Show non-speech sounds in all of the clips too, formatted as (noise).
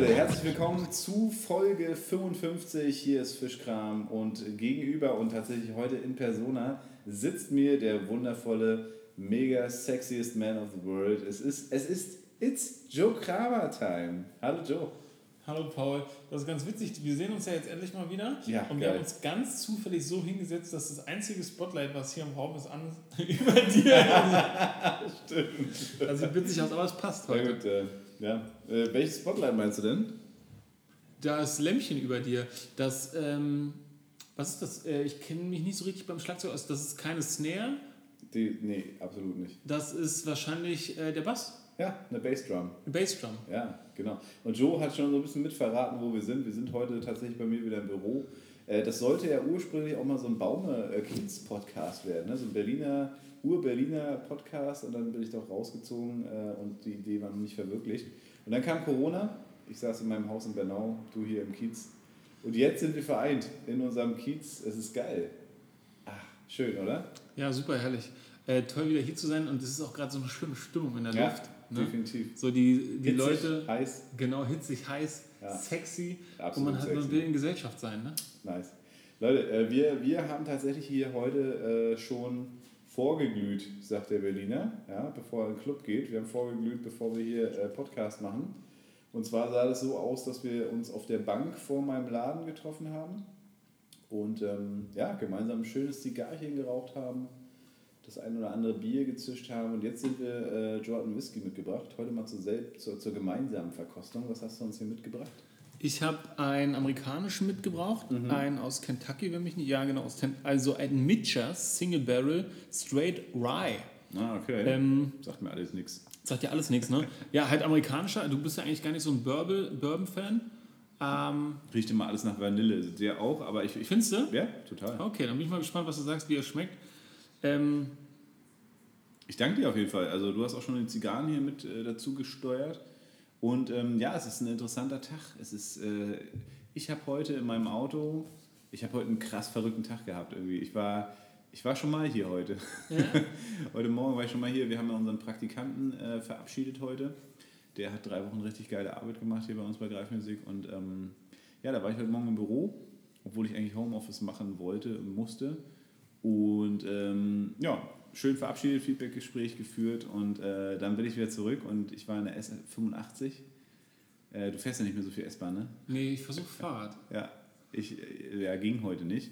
Leute, herzlich willkommen zu Folge 55. Hier ist Fischkram und gegenüber und tatsächlich heute in Persona sitzt mir der wundervolle, mega sexiest man of the world. Es ist, es ist, it's Joe Kramer Time. Hallo Joe. Hallo Paul, das ist ganz witzig. Wir sehen uns ja jetzt endlich mal wieder. Ja, und wir geil. haben uns ganz zufällig so hingesetzt, dass das einzige Spotlight, was hier im Raum ist, an (laughs) über dir (laughs) Stimmt. Also sieht witzig aus, aber es passt heute. gut, äh, ja. Äh, welches Spotlight meinst du denn? Das Lämpchen über dir, das, ähm, was ist das? Äh, Ich kenne mich nicht so richtig beim Schlagzeug aus. Das ist keine Snare, Die, nee, absolut nicht. das ist wahrscheinlich äh, der Bass, Ja, eine Bassdrum. eine Bassdrum. Ja, genau. Und Joe hat schon so ein bisschen mitverraten, wo wir sind. Wir sind heute tatsächlich bei mir wieder im Büro. Äh, Das sollte ja ursprünglich auch mal so ein Baume-Kiez-Podcast werden, ne? so ein Berliner, Ur-Berliner Podcast. Und dann bin ich doch rausgezogen äh, und die Idee war noch nicht verwirklicht. Und dann kam Corona. Ich saß in meinem Haus in Bernau, du hier im Kiez. Und jetzt sind wir vereint in unserem Kiez. Es ist geil. Ach, schön, oder? Ja, super herrlich. Äh, toll wieder hier zu sein und es ist auch gerade so eine schöne Stimmung in der Ja, Luft. Ne? definitiv. So die, die Hitzig, Leute, Heiß. genau, hitzig, heiß, Ja. sexy Absolut und man, hat, man sexy. will in Gesellschaft sein. Ne? Nice. Leute, äh, wir, wir haben tatsächlich hier heute äh, schon vorgeglüht, sagt der Berliner, ja, bevor er in den Club geht. Wir haben vorgeglüht, bevor wir hier äh, Podcast machen. Und zwar sah das so aus, dass wir uns auf der Bank vor meinem Laden getroffen haben und ähm, ja, gemeinsam ein schönes Zigarrchen geraucht haben, das ein oder andere Bier gezischt haben und jetzt sind wir äh, Jordan Whisky mitgebracht. Heute mal zur, zur, zur gemeinsamen Verkostung. Was hast du uns hier mitgebracht? Ich habe einen amerikanischen mitgebracht, Mhm. einen aus Kentucky, wenn mich nicht, ja genau, aus Ten, also ein Mitcher Single Barrel Straight Rye. Ah, okay. Ähm, Sagt mir alles nichts. sagt ja alles nichts, ne? (laughs) Ja, halt amerikanischer. Du bist ja eigentlich gar nicht so ein Bourbon- Bourbon-Fan. Ähm, Riecht immer alles nach Vanille. Der auch, aber ich. ich findest du? ja, total. Okay, dann bin ich mal gespannt, was du sagst, wie er schmeckt. Ähm, Ich danke dir auf jeden Fall. Also, du hast auch schon die Zigarren hier mit äh, dazu gesteuert. Und ähm, ja, es ist ein interessanter Tag. Es ist. Äh, ich habe heute in meinem Auto. Ich habe heute einen krass verrückten Tag gehabt irgendwie. Ich war. Ich war schon mal hier heute. ja. (laughs) heute Morgen war ich schon mal hier. Wir haben ja unseren Praktikanten äh, verabschiedet heute. Der hat drei Wochen richtig geile Arbeit gemacht hier bei uns bei Greifmusik. Und ähm, ja, da war ich heute Morgen im Büro, obwohl ich eigentlich Homeoffice machen wollte und musste. Und ähm, ja, schön verabschiedet, Feedbackgespräch geführt und äh, dann bin ich wieder zurück und ich war in der S85. Äh, du fährst ja nicht mehr so viel S-Bahn, ne? Nee, ich versuche Fahrrad. Ja, ich, äh, ja, ging heute nicht.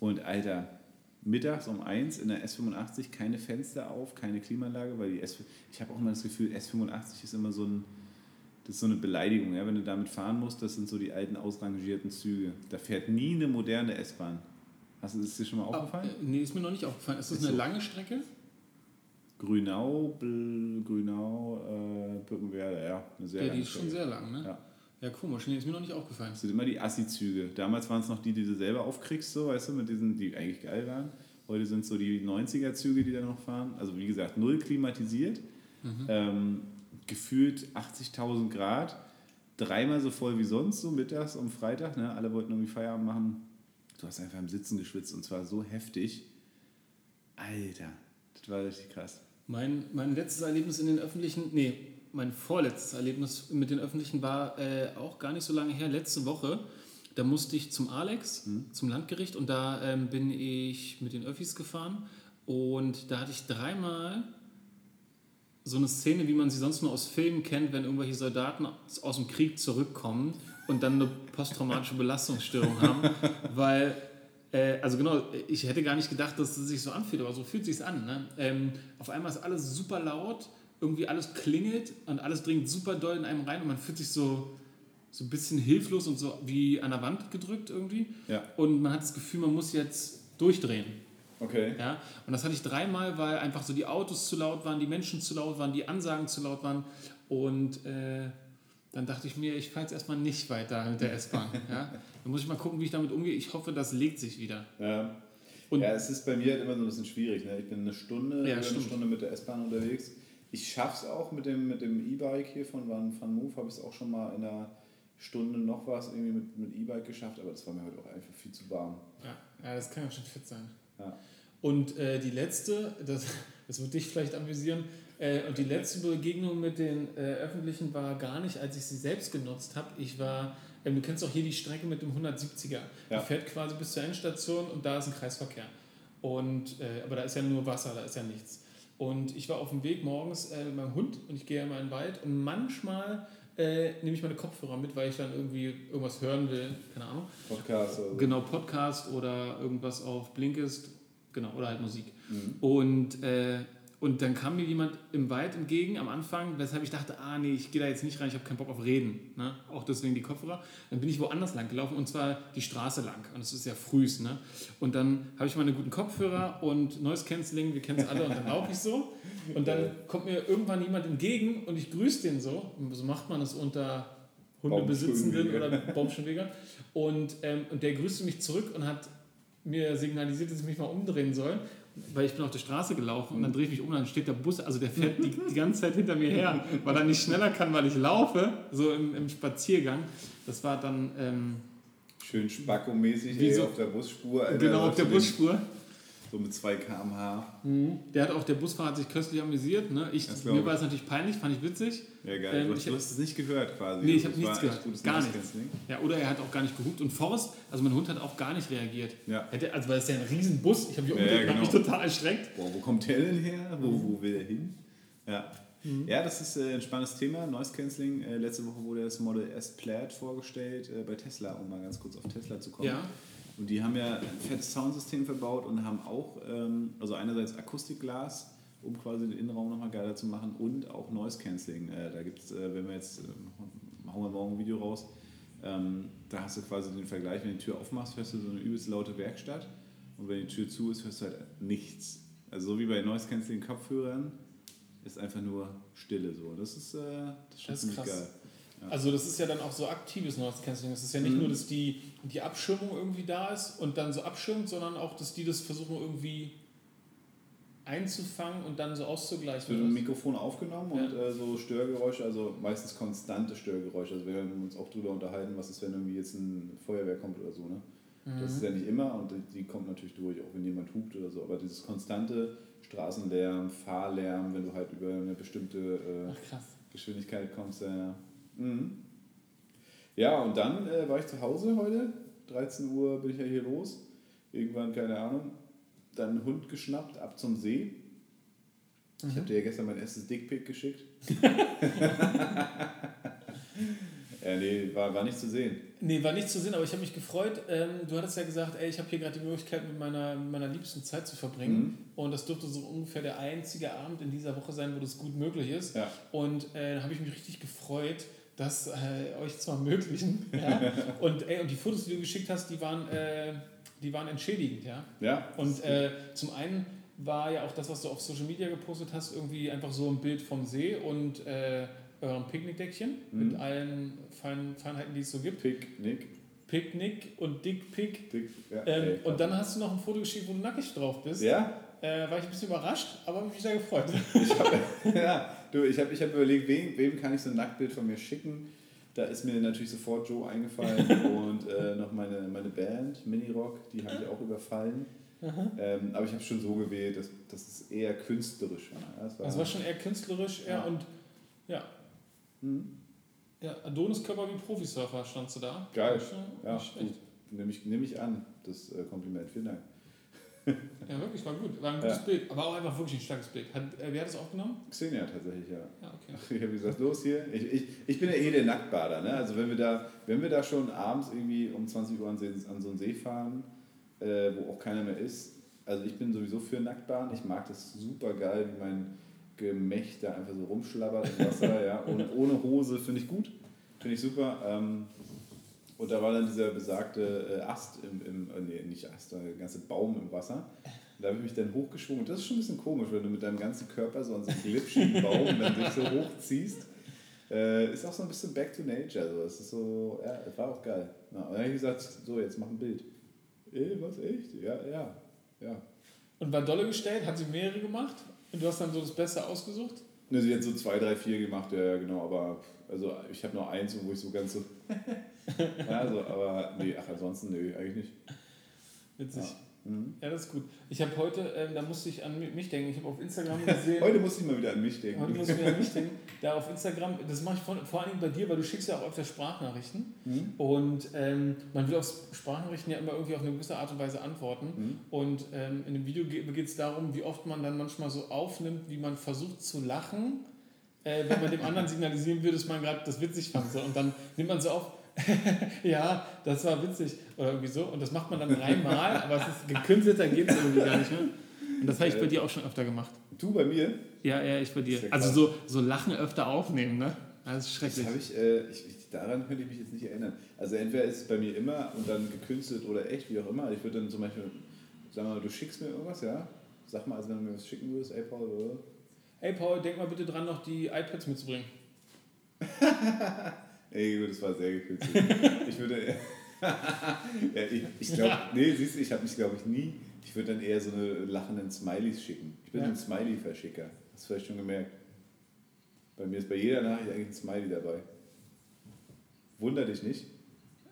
Und Alter, mittags um eins in der S85 keine Fenster auf, keine Klimaanlage, weil die S, ich habe auch immer das Gefühl, S85 ist immer so ein, das ist so eine Beleidigung, ja, wenn du damit fahren musst, das sind so die alten ausrangierten Züge. Da fährt nie eine moderne S-Bahn. Hast du das dir schon mal aufgefallen? Ah, äh, nee, ist mir noch nicht aufgefallen. Ist das Ist eine so. lange Strecke? Grünau, Bl Grünau, äh, Birkenwerder, ja, eine sehr Ja, lange die ist schon sehr lang, ne? Ja. Ja, komisch. Nee, ist mir noch nicht aufgefallen. Das sind immer die Assi-Züge. Damals waren es noch die, die du selber aufkriegst, so, weißt du, mit diesen, die eigentlich geil waren. Heute sind es so die 90er-Züge, die da noch fahren. Also wie gesagt, null klimatisiert, Mhm. ähm, gefühlt 80.000 Grad, dreimal so voll wie sonst, so mittags am Freitag. Ne? Alle wollten irgendwie Feierabend machen. Du hast einfach im Sitzen geschwitzt und zwar so heftig. Alter, das war richtig krass. Mein, mein letztes Erlebnis in den öffentlichen, nee, mein vorletztes Erlebnis mit den öffentlichen war äh, auch gar nicht so lange her, letzte Woche. Da musste ich zum Alex, zum Landgericht und da ähm, bin ich mit den Öffis gefahren und da hatte ich dreimal so eine Szene, wie man sie sonst nur aus Filmen kennt, wenn irgendwelche Soldaten aus, aus dem Krieg zurückkommen und dann eine posttraumatische Belastungsstörung haben, (laughs) weil äh, also genau, ich hätte gar nicht gedacht, dass es sich so anfühlt, aber so fühlt es sich an. Ne? Ähm, auf einmal ist alles super laut, irgendwie alles klingelt und alles dringt super doll in einem rein und man fühlt sich so, so ein bisschen hilflos und so wie an der Wand gedrückt irgendwie. Ja, Und man hat das Gefühl, man muss jetzt durchdrehen. okay. Ja? Und das hatte ich dreimal, weil einfach so die Autos zu laut waren, die Menschen zu laut waren, die Ansagen zu laut waren. Und äh, dann dachte ich mir, ich fahre jetzt erstmal nicht weiter mit der S-Bahn. (laughs) ja? Dann muss ich mal gucken, wie ich damit umgehe. Ich hoffe, das legt sich wieder. Ja. Und ja, es ist bei mir halt immer so ein bisschen schwierig. Ne? Ich bin eine Stunde, Ja, eine. Stunde mit der S-Bahn unterwegs. Ich schaffe es auch mit dem mit dem E-Bike hier von Van, Van Move, habe ich es auch schon mal in einer Stunde noch was irgendwie mit, mit E-Bike geschafft, aber das war mir heute auch einfach viel zu warm. ja, ja, das kann ja schon fit sein. Ja. Und äh, die letzte, das, das wird dich vielleicht amüsieren, äh, und die letzte Begegnung mit den äh, Öffentlichen war gar nicht, als ich sie selbst genutzt habe. Ich war, ähm, du kennst auch hier die Strecke mit dem 170er. Ja. Die fährt quasi bis zur Endstation und da ist ein Kreisverkehr. Und, äh, aber da ist ja nur Wasser, da ist ja nichts. Und ich war auf dem Weg morgens äh, mit meinem Hund und ich gehe ja mal in den Wald und manchmal äh, nehme ich meine Kopfhörer mit, weil ich dann irgendwie irgendwas hören will, keine Ahnung. Podcast oder so. Genau, Podcast oder irgendwas auf Blinkist, genau, oder halt Musik. Mhm. Und, äh, und dann kam mir jemand im Wald entgegen am Anfang, weshalb ich dachte, ah nee, ich gehe da jetzt nicht rein, ich habe keinen Bock auf Reden. Ne? Auch deswegen die Kopfhörer. Dann bin ich woanders lang gelaufen und zwar die Straße lang. Und es ist ja frühs. Ne? Und dann habe ich meine guten Kopfhörer und Noise Cancelling, wir kennen es alle, und dann laufe ich so. Und dann kommt mir irgendwann jemand entgegen und ich grüße den so. Und so macht man es unter Hundebesitzenden oder Baumschulwegern. Und, ähm, und der grüßte mich zurück und hat mir signalisiert, dass ich mich mal umdrehen soll, weil ich bin auf der Straße gelaufen und dann drehe ich mich um und dann steht der Bus, also der fährt die, die ganze Zeit hinter mir her, weil er nicht schneller kann, weil ich laufe, so im, im Spaziergang. Das war dann ähm, schön spackomäßig so- auf der Busspur. Alter, genau auf der Busspur. So mit 2 km/h. Der hat auch, der Busfahrer hat sich köstlich amüsiert. Ne? Ich, Das mir war es natürlich peinlich, fand ich witzig. Ja, geil. Ähm, du, hast, du hast es nicht gehört quasi. Nee, ich Das habe nichts gehört. Gar nichts. Ja, oder er hat auch gar nicht gehupt. Und Forrest, also mein Hund hat auch gar nicht reagiert. Ja. Hätte, also weil es ist ja ein Riesenbus. Ich habe mich Ja, und genau. mich total erschreckt. Boah, wo kommt der denn her? Wo, Mhm. wo will er hin? Ja. Ja, das ist äh, ein spannendes Thema. Noise Cancelling. Äh, letzte Woche wurde das Model S Plaid vorgestellt äh, bei Tesla, um mal ganz kurz auf Tesla zu kommen. Ja. Und die haben ja ein fettes Soundsystem verbaut und haben auch, ähm, also einerseits Akustikglas, um quasi den Innenraum nochmal geiler zu machen und auch Noise Cancelling. Äh, da gibt es, äh, wenn wir jetzt, äh, hauen wir morgen ein Video raus, ähm, da hast du quasi den Vergleich, wenn du die Tür aufmachst, hörst du so eine übelst laute Werkstatt und wenn die Tür zu ist, hörst du halt nichts. Also so wie bei Noise Cancelling Kopfhörern ist einfach nur Stille so. Das ist, äh, das ist schon Das ist ziemlich krass. geil. Also das ist ja dann auch so aktives Noise Cancelling. Es ist ja nicht Mhm. nur, dass die, die Abschirmung irgendwie da ist und dann so abschirmt, sondern auch, dass die das versuchen irgendwie einzufangen und dann so Es auszugleichen. wird im Mikrofon aufgenommen und Ja. äh, so Störgeräusche, also meistens konstante Störgeräusche. Also wir haben uns auch drüber unterhalten, was ist, wenn irgendwie jetzt ein Feuerwehr kommt oder so. Ne? Das ist ja nicht immer und die, die kommt natürlich durch, auch wenn jemand hupt oder so. Aber dieses konstante Straßenlärm, Fahrlärm, wenn du halt über eine bestimmte äh, Ach. Geschwindigkeit kommst, ja. Mhm. Ja, und dann äh, war ich zu Hause heute. 13 Uhr bin ich ja hier los. Irgendwann, keine Ahnung. Dann einen Hund geschnappt, ab zum See. Ich habe dir ja gestern mein erstes Dickpick geschickt. (laughs) ja, nee, war, war nicht zu sehen. Nee, war nicht zu sehen, aber ich habe mich gefreut. Ähm, du hattest ja gesagt, ey, ich habe hier gerade die Möglichkeit, mit meiner, meiner liebsten Zeit zu verbringen. Mhm. Und das dürfte so ungefähr der einzige Abend in dieser Woche sein, wo das gut möglich ist. Ja. Und äh, da habe ich mich richtig gefreut, das äh, euch zu ermöglichen. (laughs) Ja? und, ey, und die Fotos, die du geschickt hast, die waren, äh, die waren entschädigend. Ja? Ja. Und äh, zum einen war ja auch das, was du auf Social Media gepostet hast, irgendwie einfach so ein Bild vom See und äh, eurem Picknickdeckchen Mhm. mit allen Fein Feinheiten, die es so gibt. Picknick. Picknick und Dickpick. Dick, ja, Ähm, ey, und dann hast du noch ein Foto geschickt, wo du nackig drauf bist. Ja? Äh, war ich ein bisschen überrascht, aber mich sehr gefreut. (laughs) Ich hab, (laughs) ja, du, ich habe ich hab überlegt, wem, wem kann ich so ein Nacktbild von mir schicken. Da ist mir natürlich sofort Joe eingefallen (laughs) und äh, noch meine, meine Band, Minirock, die haben die auch überfallen. Ähm, aber ich habe schon so gewählt, dass, dass es eher künstlerisch war. Es war, Das war schon eher künstlerisch, ja, Ja. und ja. Hm, ja Adoniskörper wie Profisurfer standst du da. Geil. Ja, gut. Nehme ich, nehm ich an, das äh, Kompliment. Vielen Dank. Ja, wirklich, war gut. War ein gutes Ja. Bild, aber auch einfach wirklich ein starkes Bild. Hat, äh, wer hat das aufgenommen? Xenia tatsächlich, ja. Ja, okay. (laughs) Ich habe gesagt, los hier. Ich, ich, ich bin ja eh der Nacktbader. Ne? Also wenn wir, da, wenn wir da schon abends irgendwie um 20 Uhr an, See, an so einen See fahren, äh, wo auch keiner mehr ist, also ich bin sowieso für Nacktbaden. Ich mag das super geil, wie mein Gemächt da einfach so rumschlabbert im Wasser. ja? ohne, ohne Hose finde ich gut. Finde ich super. Ähm, und da war dann dieser besagte äh, Ast im, im äh, nee, nicht Ast, der ganze Baum im Wasser. Und da habe ich mich dann hochgeschwungen. Und das ist schon ein bisschen komisch, wenn du mit deinem ganzen Körper so an so einem glitschigen (laughs) Baum dann dich so hochziehst. Äh, ist auch so ein bisschen back to nature. So. Es ist so, ja, war auch geil. Ja, und dann habe ich gesagt, so, jetzt mach ein Bild. Ey, was, echt? Ja, ja, ja. Und war dolle gestellt, hat sie mehrere gemacht und du hast dann so das Beste ausgesucht? Ne, sie hat so zwei, drei, vier gemacht, ja, ja, genau, aber also ich habe noch eins, wo ich so ganz so. Ja, so, aber nee, ach, ansonsten, nee, eigentlich nicht. Witzig. Ja. Mhm. Ja, das ist gut. Ich habe heute, ähm, da musste ich an mich denken, ich habe auf Instagram gesehen. heute musste ich mal wieder an mich denken. Heute muss ich wieder an mich denken. Da auf Instagram, das mache ich vor, vor allem bei dir, weil du schickst ja auch öfter Sprachnachrichten. Mhm. Und ähm, man will auf Sprachnachrichten ja immer irgendwie auf eine gewisse Art und Weise antworten. Mhm. Und ähm, in dem Video geht es darum, wie oft man dann manchmal so aufnimmt, wie man versucht zu lachen, äh, wenn man dem anderen signalisieren würde, dass man gerade das witzig fand. So. Und dann nimmt man so auf (laughs) ja, das war witzig. Oder irgendwie so. Und das macht man dann dreimal, aber es ist gekünstelter geht es irgendwie gar nicht mehr. Und das habe ich bei dir auch schon öfter gemacht. Du bei mir? Ja, ja, ich bei dir. Also so, so Lachen öfter aufnehmen, ne? Das ist schrecklich. Das ich, äh, ich, daran könnte ich mich jetzt nicht erinnern. Also entweder ist es bei mir immer und dann gekünstelt oder echt, wie auch immer. Ich würde dann zum Beispiel, sag mal, du schickst mir irgendwas, ja? Sag mal, also wenn du mir was schicken würdest, ey Paul, oder? Ey Paul, denk mal bitte dran, noch die iPads mitzubringen. (laughs) Ey, gut, das war sehr gekünstelt. (laughs) ich würde. (laughs) ja, ich, ich glaube, nee, siehst du, ich habe mich, glaube ich, nie. Ich würde dann eher so eine lachenden Smileys schicken. Ich bin ja. ein Smiley-Verschicker. Hast du vielleicht schon gemerkt? Bei mir ist bei jeder Nachricht eigentlich ein Smiley dabei. Wunder dich nicht.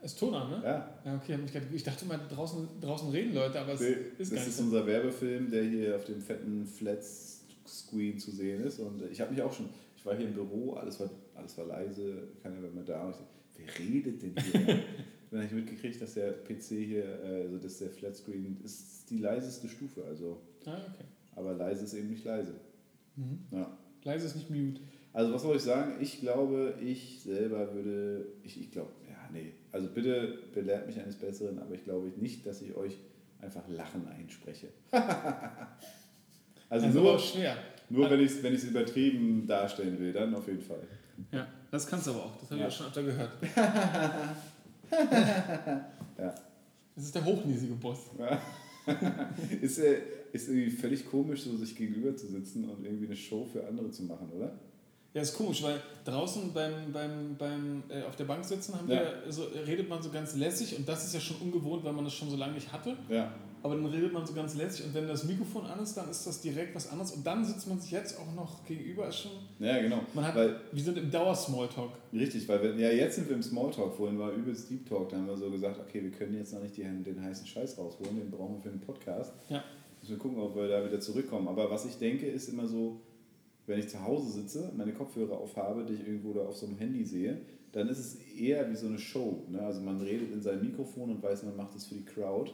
Ist Toner, ne? Ja. ja okay, ich dachte mal, draußen, draußen reden Leute, aber es nee, ist gar nicht. Das ist unser Werbefilm, der hier auf dem fetten Flat-Screen zu sehen ist. Und ich habe mich auch schon, ich war hier im Büro, alles war alles war leise, keiner war mehr da. Und ich dachte, wer redet denn hier? (laughs) dann habe ich mitgekriegt, dass der PC hier, also dass der Flatscreen ist die leiseste Stufe. Also, ah, okay. Aber leise ist eben nicht leise. Mhm. Ja. Leise ist nicht mute. Also was soll ich sagen? Ich glaube, ich selber würde, ich, ich glaube, ja, nee. Also bitte belehrt mich eines Besseren, aber ich glaube nicht, dass ich euch einfach Lachen einspreche. (laughs) also, also nur, schwer. Nur wenn ich es wenn übertrieben darstellen will, dann auf jeden Fall. Ja, das kannst du aber auch. Das habe ja. ich auch schon öfter gehört. (laughs) ja. Das ist der hochnäsige Boss. Ja. (laughs) ist, äh, ist irgendwie völlig komisch, so sich gegenüber zu sitzen und irgendwie eine Show für andere zu machen, oder? Ja, ist komisch, weil draußen beim, beim, beim, äh, auf der Bank sitzen haben ja. wir, so, redet man so ganz lässig und das ist ja schon ungewohnt, weil man das schon so lange nicht hatte. Ja aber dann redet man so ganz lässig und wenn das Mikrofon an ist, dann ist das direkt was anderes und dann sitzt man sich jetzt auch noch gegenüber, schon... Ja, genau. Man hat, weil, wir sind im Dauer-Smalltalk. Richtig, weil wir, ja, jetzt sind wir im Smalltalk, vorhin war übelst Deep Talk, da haben wir so gesagt, okay, wir können jetzt noch nicht die, den heißen Scheiß rausholen, den brauchen wir für den Podcast. Ja. Müssen wir gucken, ob wir da wieder zurückkommen. Aber was ich denke, ist immer so, wenn ich zu Hause sitze, meine Kopfhörer aufhabe, die ich irgendwo da auf so einem Handy sehe, dann ist es eher wie so eine Show. Ne? Also man redet in sein Mikrofon und weiß, man macht es für die Crowd.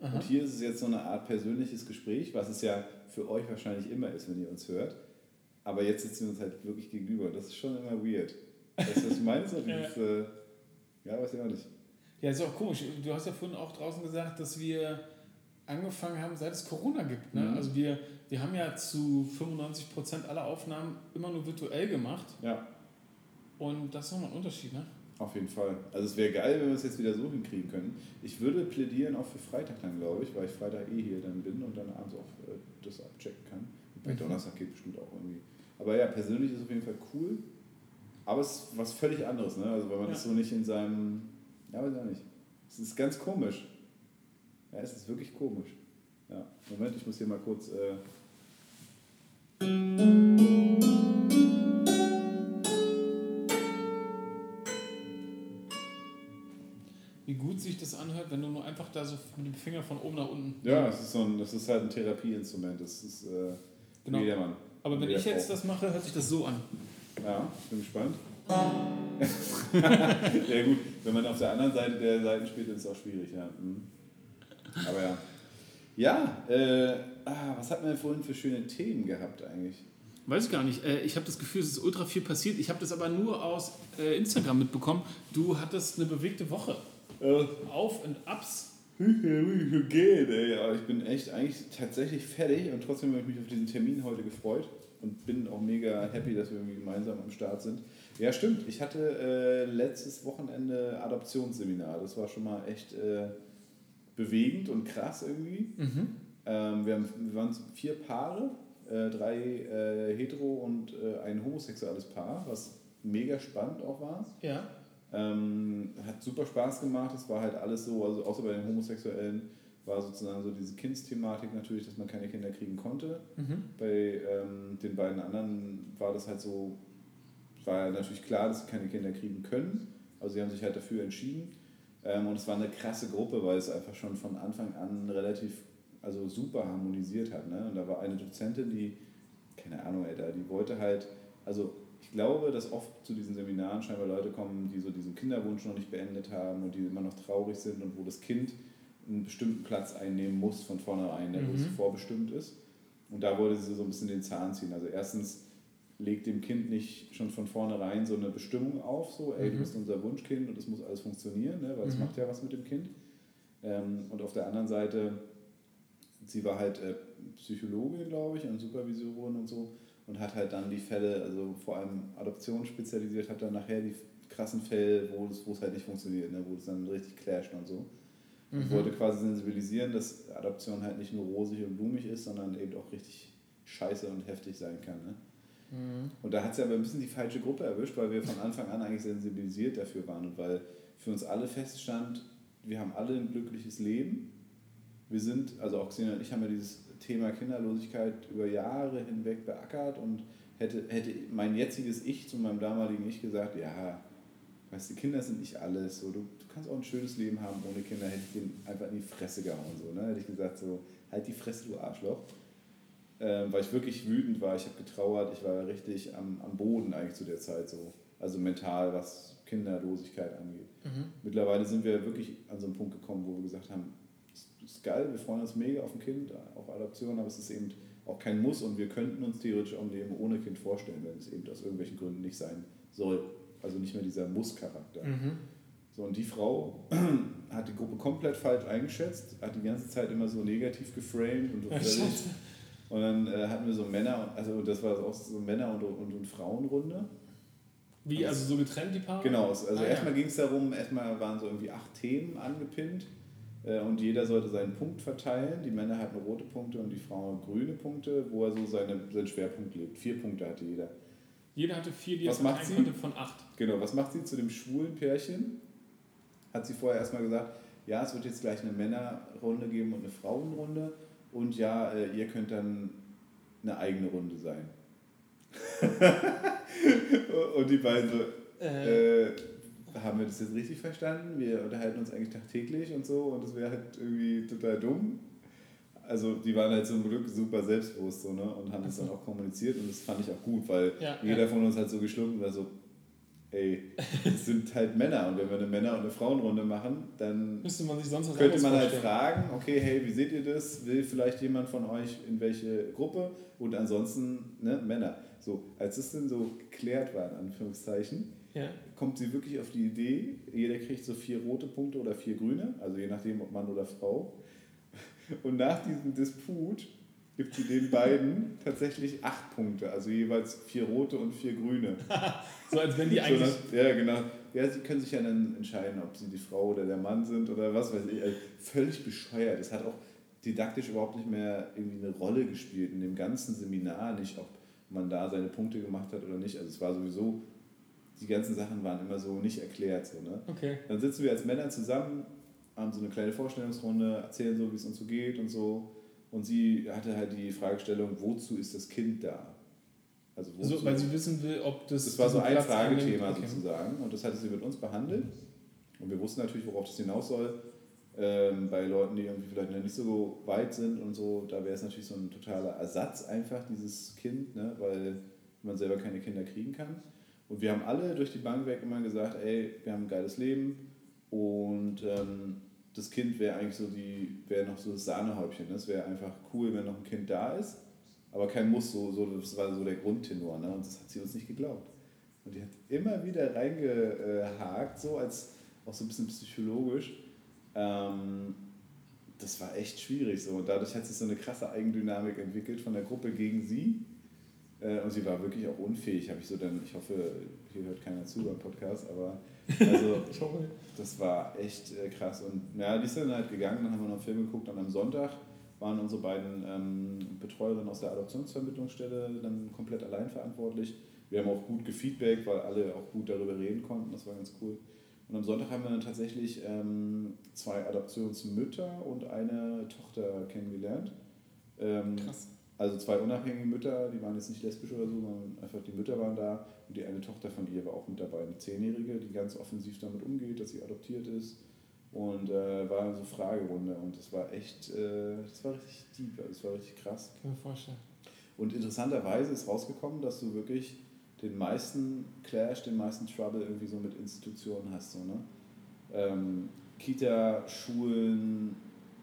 Aha. Und hier ist es jetzt so eine Art persönliches Gespräch, was es ja für euch wahrscheinlich immer ist, wenn ihr uns hört. Aber jetzt sitzen wir uns halt wirklich gegenüber. Das ist schon immer weird. Weißt du, was ich meine? So (laughs) dieses, äh, ja, weiß ich auch nicht. Ja, ist auch komisch. Du hast ja vorhin auch draußen gesagt, dass wir angefangen haben, seit es Corona gibt. Ne? Mhm. Also wir, wir haben ja zu 95% aller Aufnahmen immer nur virtuell gemacht. Ja. Und das ist nochmal ein Unterschied, ne? Auf jeden Fall. Also es wäre geil, wenn wir es jetzt wieder so hinkriegen können. Ich würde plädieren auch für Freitag dann, glaube ich, weil ich Freitag eh hier dann bin und dann abends auch äh, das abchecken kann. bei mhm. Donnerstag geht bestimmt auch irgendwie. Aber ja, persönlich ist es auf jeden Fall cool. Aber es ist was völlig anderes, ne? Also wenn man ja. das so nicht in seinem. Ja, weiß ich auch nicht. Es ist ganz komisch. Ja, es ist wirklich komisch. Ja. Moment, ich muss hier mal kurz. Äh gut sich das anhört, wenn du nur einfach da so mit dem Finger von oben nach unten. Ja, das ist, so ein, das ist halt ein Therapieinstrument. Das ist äh, genau. jedermann. Aber wenn ich jetzt das mache, hört sich das so an. Ja, ich bin gespannt. (laughs) ja gut, wenn man auf der anderen Seite der Seiten spielt, ist es auch schwierig, ja. Mhm. Aber ja. Ja, äh, ah, was hat man vorhin für schöne Themen gehabt eigentlich? Weiß ich gar nicht. Äh, ich habe das Gefühl, es ist ultra viel passiert. Ich habe das aber nur aus äh, Instagram mitbekommen. Du hattest eine bewegte Woche. Äh, Auf und Abs. Geht, ey. Ja, ich bin echt eigentlich tatsächlich fertig und trotzdem habe ich mich auf diesen Termin heute gefreut und bin auch mega happy, dass wir irgendwie gemeinsam am Start sind. Ja, stimmt. Ich hatte äh, letztes Wochenende Adoptionsseminar. Das war schon mal echt äh, bewegend und krass irgendwie. Mhm. Ähm, wir, haben, wir waren vier Paare, äh, drei äh, hetero und äh, ein homosexuelles Paar, was mega spannend auch war. Ja. Ähm, hat super Spaß gemacht. Es war halt alles so, also außer bei den Homosexuellen war sozusagen so diese Kindsthematik natürlich, dass man keine Kinder kriegen konnte. Mhm. Bei ähm, den beiden anderen war das halt so, war natürlich klar, dass sie keine Kinder kriegen können. Also sie haben sich halt dafür entschieden. Ähm, und es war eine krasse Gruppe, weil es einfach schon von Anfang an relativ also super harmonisiert hat. Ne? Und da war eine Dozentin, die, keine Ahnung, Alter, die wollte halt, also glaube, dass oft zu diesen Seminaren scheinbar Leute kommen, die so diesen Kinderwunsch noch nicht beendet haben und die immer noch traurig sind und wo das Kind einen bestimmten Platz einnehmen muss von vornherein, der mhm. vorbestimmt ist. Und da wollte sie so ein bisschen den Zahn ziehen. Also erstens legt dem Kind nicht schon von vornherein so eine Bestimmung auf, so, ey, mhm. du bist unser Wunschkind und es muss alles funktionieren, ne, weil es mhm. macht ja was mit dem Kind. Ähm, und auf der anderen Seite, sie war halt äh, Psychologe, glaube ich, und Supervisorin und so und hat halt dann die Fälle, also vor allem Adoption spezialisiert, hat dann nachher die krassen Fälle, wo es, wo es halt nicht funktioniert, ne, wo es dann richtig clasht und so. Mhm. Und wollte quasi sensibilisieren, dass Adoption halt nicht nur rosig und blumig ist, sondern eben auch richtig scheiße und heftig sein kann. Ne? Mhm. Und da hat sie aber ein bisschen die falsche Gruppe erwischt, weil wir von Anfang an eigentlich sensibilisiert dafür waren und weil für uns alle feststand, wir haben alle ein glückliches Leben. Wir sind, also auch Xenia und ich haben ja dieses Thema Kinderlosigkeit über Jahre hinweg beackert und hätte, hätte mein jetziges Ich zu meinem damaligen Ich gesagt, ja, weißt du, Kinder sind nicht alles, so, du, du kannst auch ein schönes Leben haben ohne Kinder, hätte ich den einfach in die Fresse gehauen, so, ne? hätte ich gesagt, so, halt die Fresse, du Arschloch. Ähm, weil ich wirklich wütend war, ich habe getrauert, ich war richtig am, am Boden eigentlich zu der Zeit so, also mental, was Kinderlosigkeit angeht. Mhm. Mittlerweile sind wir wirklich an so einen Punkt gekommen, wo wir gesagt haben, ist geil, wir freuen uns mega auf ein Kind, auf Adoption, aber es ist eben auch kein Muss und wir könnten uns theoretisch auch ein Leben ohne Kind vorstellen, wenn es eben aus irgendwelchen Gründen nicht sein soll. Also nicht mehr dieser Muss-Charakter. Mhm. So, und die Frau (clears throat) hat die Gruppe komplett falsch eingeschätzt, hat die ganze Zeit immer so negativ geframed und so ja, Und dann äh, hatten wir so Männer, also das war auch so Männer- und, und, und Frauenrunde. Wie, also so getrennt die Paare? Genau, also ah, erstmal ja. ging es darum, erstmal waren so irgendwie acht Themen angepinnt und jeder sollte seinen Punkt verteilen. Die Männer hatten rote Punkte und die Frauen grüne Punkte, wo er so seine, seinen Schwerpunkt lebt. Vier Punkte hatte jeder. Jeder hatte vier, die was er macht sie? konnte von acht. Genau, was macht sie zu dem schwulen Pärchen? Hat sie vorher erstmal gesagt, ja, es wird jetzt gleich eine Männerrunde geben und eine Frauenrunde und ja, äh, ihr könnt dann eine eigene Runde sein. (laughs) und die beiden so, äh. äh haben wir das jetzt richtig verstanden? Wir unterhalten uns eigentlich tagtäglich und so und das wäre halt irgendwie total dumm. Also die waren halt zum Glück super selbstbewusst so, ne? und haben das dann auch kommuniziert und das fand ich auch gut, weil ja, jeder ja. von uns hat so geschlungen war so, ey, es sind halt Männer und wenn wir eine Männer- und eine Frauenrunde machen, dann Müsste man sich sonst könnte man halt fragen, okay, hey, wie seht ihr das? Will vielleicht jemand von euch in welche Gruppe? Und ansonsten ne, Männer. So, als es denn so geklärt war, in Anführungszeichen, ja. kommt sie wirklich auf die Idee, jeder kriegt so vier rote Punkte oder vier grüne, also je nachdem, ob Mann oder Frau. Und nach diesem Disput gibt sie den beiden tatsächlich acht Punkte, also jeweils vier rote und vier grüne. (laughs) so als wenn die eigentlich. So, ja, genau. Ja, sie können sich ja dann entscheiden, ob sie die Frau oder der Mann sind oder was weiß ich. Also völlig bescheuert. Das hat auch didaktisch überhaupt nicht mehr irgendwie eine Rolle gespielt in dem ganzen Seminar, nicht ob man da seine Punkte gemacht hat oder nicht. Also es war sowieso die ganzen Sachen waren immer so nicht erklärt. So, ne? okay. Dann sitzen wir als Männer zusammen, haben so eine kleine Vorstellungsrunde, erzählen so, wie es uns so geht und so. Und sie hatte halt die Fragestellung, wozu ist das Kind da? Also so, weil sie wissen will, ob das. Das war so ein Platz Fragethema okay. sozusagen. Und das hatte sie mit uns behandelt. Und wir wussten natürlich, worauf das hinaus soll. Ähm, bei Leuten, die irgendwie vielleicht noch nicht so weit sind und so, da wäre es natürlich so ein totaler Ersatz einfach, dieses Kind, ne? weil man selber keine Kinder kriegen kann. Und wir haben alle durch die Bank weg immer gesagt, ey, wir haben ein geiles Leben und ähm, das Kind wäre eigentlich so die, wäre noch so das Sahnehäubchen. Es wäre einfach cool, wenn noch ein Kind da ist, aber kein Muss, so, so, das war so der Grundtenor. Ne? Und das hat sie uns nicht geglaubt. Und die hat immer wieder reingehakt, so als auch so ein bisschen psychologisch. Ähm, das war echt schwierig so. Und dadurch hat sich so eine krasse Eigendynamik entwickelt von der Gruppe gegen sie äh, und sie war wirklich auch unfähig, habe ich so dann, ich hoffe, hier hört keiner zu beim Podcast, aber also, (laughs) das war echt äh, krass. Und ja, die ist dann halt gegangen, dann haben wir noch einen Film geguckt und am Sonntag waren unsere beiden ähm, Betreuerinnen aus der Adoptionsvermittlungsstelle dann komplett allein verantwortlich. Wir haben auch gut gefeedback, weil alle auch gut darüber reden konnten, das war ganz cool. Und am Sonntag haben wir dann tatsächlich ähm, zwei Adoptionsmütter und eine Tochter kennengelernt. Ähm, Krass. Also zwei unabhängige Mütter, die waren jetzt nicht lesbisch oder so, sondern einfach die Mütter waren da und die eine Tochter von ihr war auch mit dabei, eine Zehnjährige, die ganz offensiv damit umgeht, dass sie adoptiert ist. Und äh, war so Fragerunde und das war echt, äh, das war richtig deep, also das war richtig krass. Kann mir vorstellen. Und interessanterweise ist rausgekommen, dass du wirklich den meisten Clash, den meisten Trouble irgendwie so mit Institutionen hast. So, ne? Ähm, Kita, Schulen,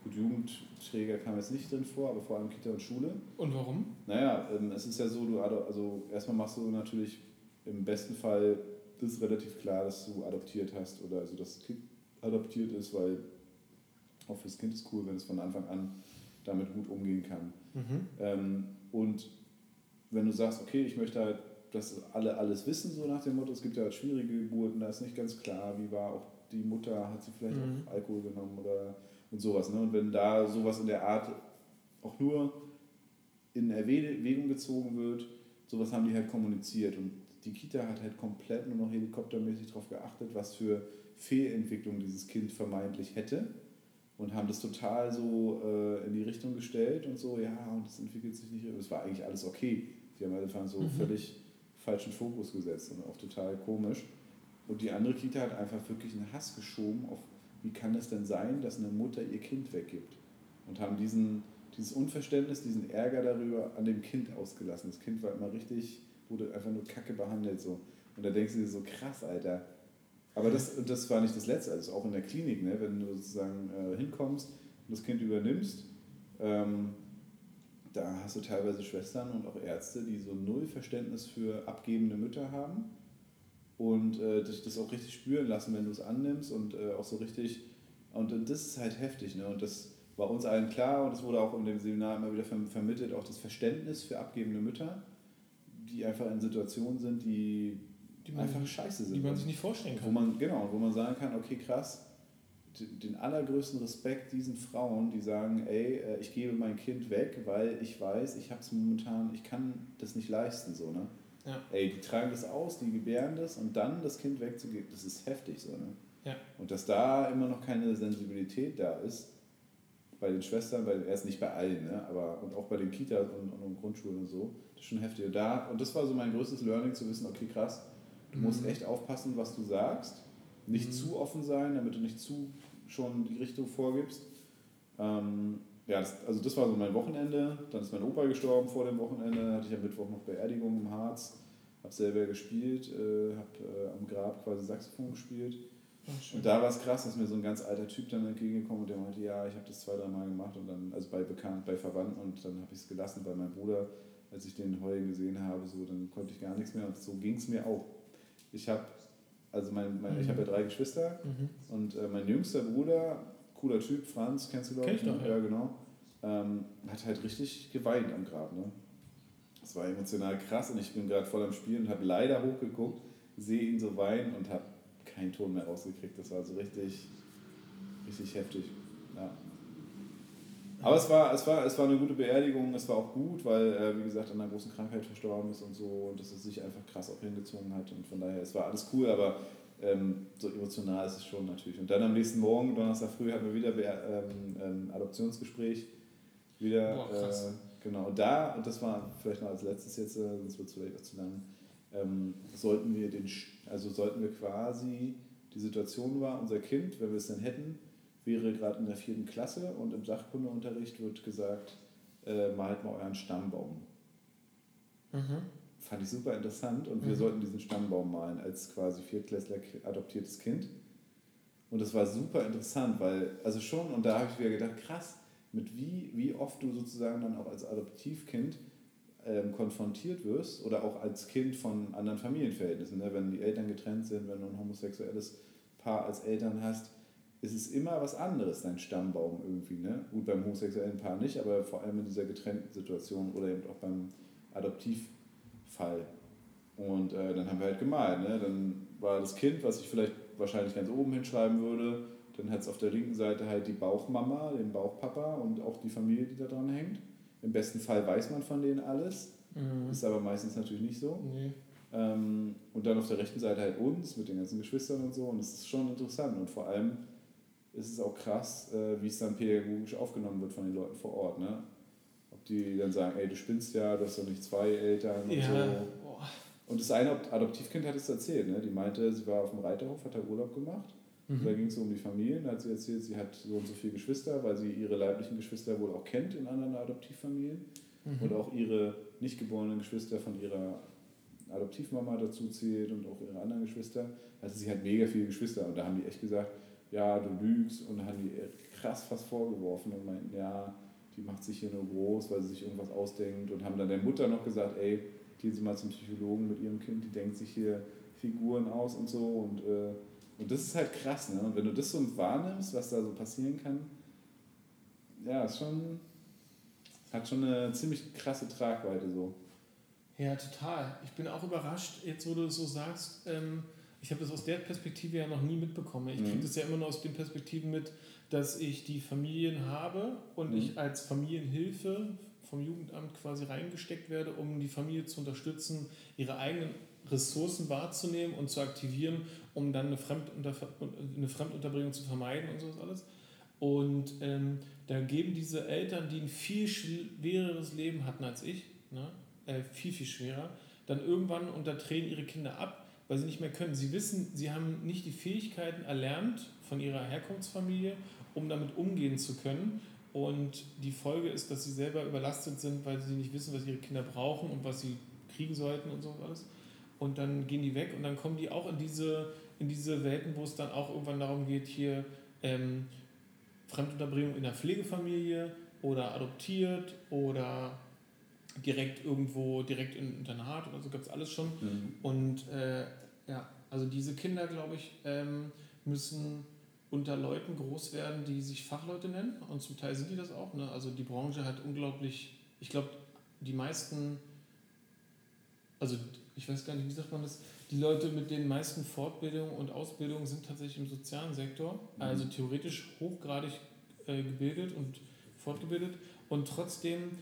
gut, Jugendträger kam jetzt nicht drin vor, aber vor allem Kita und Schule. Und warum? Naja, ähm, es ist ja so, du also erstmal machst du natürlich im besten Fall das ist relativ klar, dass du adoptiert hast oder also das Kind adoptiert ist, weil auch fürs Kind ist cool, wenn es von Anfang an damit gut umgehen kann. Mhm. Ähm, und wenn du sagst, okay, ich möchte halt, dass alle alles wissen, so nach dem Motto, es gibt ja halt schwierige Geburten, da ist nicht ganz klar, wie war auch die Mutter, hat sie vielleicht mhm. auch Alkohol genommen oder und sowas. Ne? Und wenn da sowas in der Art auch nur in Erwägung gezogen wird, sowas haben die halt kommuniziert. Und die Kita hat halt komplett nur noch helikoptermäßig darauf geachtet, was für Fehlentwicklung dieses Kind vermeintlich hätte. Und haben das total so äh, in die Richtung gestellt und so, ja, und das entwickelt sich nicht. Es war eigentlich alles okay. Die haben einfach so mhm. völlig falschen Fokus gesetzt und auch total komisch. Und die andere Kita hat einfach wirklich einen Hass geschoben auf, wie kann es denn sein, dass eine Mutter ihr Kind weggibt? Und haben diesen, dieses Unverständnis, diesen Ärger darüber an dem Kind ausgelassen. Das Kind war immer richtig, wurde einfach nur kacke behandelt. So. Und da denkst du dir so, krass, Alter. Aber das, das war nicht das Letzte, also auch in der Klinik, ne? wenn du sozusagen äh, hinkommst und das Kind übernimmst, ähm, da hast du teilweise Schwestern und auch Ärzte, die so null Verständnis für abgebende Mütter haben und äh, dich das auch richtig spüren lassen, wenn du es annimmst und äh, auch so richtig. Und, und das ist halt heftig. Ne? Und das war uns allen klar und es wurde auch in dem Seminar immer wieder vermittelt, auch das Verständnis für abgebende Mütter, die einfach in Situationen sind, die, die einfach scheiße sind. Die man sich nicht vorstellen kann. Wo man, genau, wo man sagen kann, okay, krass, den allergrößten Respekt diesen Frauen, die sagen, ey, äh, ich gebe mein Kind weg, weil ich weiß, ich habe es momentan, ich kann das nicht leisten, so, ne? Ja. Ey, die tragen das aus, die gebären das und dann das Kind wegzugeben, das ist heftig so, ne? Ja. Und dass da immer noch keine Sensibilität da ist, bei den Schwestern, bei erst nicht bei allen, ne? aber und auch bei den Kitas und, und, und Grundschulen und so, das ist schon heftig. Und, da, und das war so mein größtes Learning, zu wissen, okay, krass, du mhm. musst echt aufpassen, was du sagst, nicht mhm. zu offen sein, damit du nicht zu schon die Richtung vorgibst. Ähm, ja, das, also das war so mein Wochenende. Dann ist mein Opa gestorben vor dem Wochenende. Hatte ich am Mittwoch noch Beerdigung im Harz. Habe selber gespielt, äh, habe äh, am Grab quasi Saxophon gespielt. Oh, und da war es krass, dass mir so ein ganz alter Typ dann entgegengekommen und der meinte, ja, ich habe das zwei, drei Mal gemacht und dann, also bei Bekannten, bei Verwandten und dann habe ich es gelassen bei meinem Bruder, als ich den heulen gesehen habe, so, dann konnte ich gar nichts mehr und so ging es mir auch. Ich habe, also mein, mein mhm. ich habe ja drei Geschwister mhm. und äh, mein jüngster Bruder cooler Typ, Franz, kennst du glaube ich? Kenn ich doch, ja. ja, genau. Ähm, hat halt richtig geweint am Grab. Ne? Das war emotional krass und ich bin gerade voll am Spielen und habe leider hochgeguckt, sehe ihn so weinen und habe keinen Ton mehr rausgekriegt. Das war so richtig, richtig heftig. Ja. Aber es war, es, war, es war eine gute Beerdigung, es war auch gut, weil er, wie gesagt, an einer großen Krankheit verstorben ist und so und dass es sich einfach krass auch hingezogen hat. Und von daher, es war alles cool, aber ähm, so emotional ist es schon natürlich. Und dann am nächsten Morgen, Donnerstag früh, hatten wir wieder ähm, ähm, Adoptionsgespräch. Wieder, Boah, krass. Äh, genau. Und da, und das war vielleicht noch als letztes jetzt, äh, sonst wird es vielleicht auch zu lang, ähm, sollten wir den, also sollten wir quasi, die Situation war, unser Kind, wenn wir es denn hätten, wäre gerade in der vierten Klasse und im Sachkundeunterricht wird gesagt, äh, malt mal euren Stammbaum. Mhm fand ich super interessant und wir mhm. sollten diesen Stammbaum malen als quasi Viertklässler adoptiertes Kind. Und das war super interessant, weil, also schon, und da habe ich wieder gedacht, krass, mit wie, wie oft du sozusagen dann auch als Adoptivkind ähm, konfrontiert wirst oder auch als Kind von anderen Familienverhältnissen. Ne? Wenn die Eltern getrennt sind, wenn du ein homosexuelles Paar als Eltern hast, ist es immer was anderes, dein Stammbaum irgendwie. Ne? Gut, beim homosexuellen Paar nicht, aber vor allem in dieser getrennten Situation oder eben auch beim Adoptiv Fall. Und äh, dann haben wir halt gemalt. Ne? Dann war das Kind, was ich vielleicht wahrscheinlich ganz oben hinschreiben würde. Dann hat es auf der linken Seite halt die Bauchmama, den Bauchpapa und auch die Familie, die da dran hängt. Im besten Fall weiß man von denen alles. Mhm. Ist aber meistens natürlich nicht so. Nee. Ähm, und dann auf der rechten Seite halt uns mit den ganzen Geschwistern und so. Und das ist schon interessant. Und vor allem ist es auch krass, äh, wie es dann pädagogisch aufgenommen wird von den Leuten vor Ort. Ne? Die dann sagen, ey, du spinnst ja, du hast doch nicht zwei Eltern und ja. so. Und das eine Adoptivkind hat es erzählt, ne? die meinte, sie war auf dem Reiterhof, hat da Urlaub gemacht Mhm. Da ging es um die Familien. Da hat sie erzählt, sie hat so und so viele Geschwister, weil sie ihre leiblichen Geschwister wohl auch kennt in anderen Adoptivfamilien. Mhm. Und auch ihre nicht geborenen Geschwister von ihrer Adoptivmama dazu zählt und auch ihre anderen Geschwister. Also sie hat mega viele Geschwister und da haben die echt gesagt, ja, du lügst und haben die krass fast vorgeworfen und meinten, ja, die macht sich hier nur groß, weil sie sich irgendwas ausdenkt und haben dann der Mutter noch gesagt, ey, gehen Sie mal zum Psychologen mit Ihrem Kind, die denkt sich hier Figuren aus und so und, äh, und das ist halt krass, ne? Und wenn du das so wahrnimmst, was da so passieren kann, ja, ist schon, hat schon eine ziemlich krasse Tragweite so. Ja, total. Ich bin auch überrascht, jetzt wo du das so sagst, ähm, ich habe das aus der Perspektive ja noch nie mitbekommen. Ich kriege mhm. das ja immer nur aus den Perspektiven mit, dass ich die Familien habe und mhm. ich als Familienhilfe vom Jugendamt quasi reingesteckt werde, um die Familie zu unterstützen, ihre eigenen Ressourcen wahrzunehmen und zu aktivieren, um dann eine, Fremdunter eine Fremdunterbringung zu vermeiden und sowas alles. Und ähm, da geben diese Eltern, die ein viel schwereres Leben hatten als ich, ne, äh, viel, viel schwerer, dann irgendwann unter Tränen ihre Kinder ab, weil sie nicht mehr können. Sie wissen, sie haben nicht die Fähigkeiten erlernt von ihrer Herkunftsfamilie, um damit umgehen zu können. Und die Folge ist, dass sie selber überlastet sind, weil sie nicht wissen, was ihre Kinder brauchen und was sie kriegen sollten und so alles. Und dann gehen die weg und dann kommen die auch in diese, in diese Welten, wo es dann auch irgendwann darum geht, hier ähm, Fremdunterbringung in der Pflegefamilie oder adoptiert oder direkt irgendwo, direkt in Internat oder so gab es alles schon. Mhm. Und äh, ja, also diese Kinder, glaube ich, ähm, müssen unter Leuten groß werden, die sich Fachleute nennen. Und zum Teil sind die das auch. Ne? Also die Branche hat unglaublich, ich glaube, die meisten, also ich weiß gar nicht, wie sagt man das, die Leute mit den meisten Fortbildungen und Ausbildungen sind tatsächlich im sozialen Sektor, mhm. also theoretisch hochgradig äh, gebildet und fortgebildet. Und trotzdem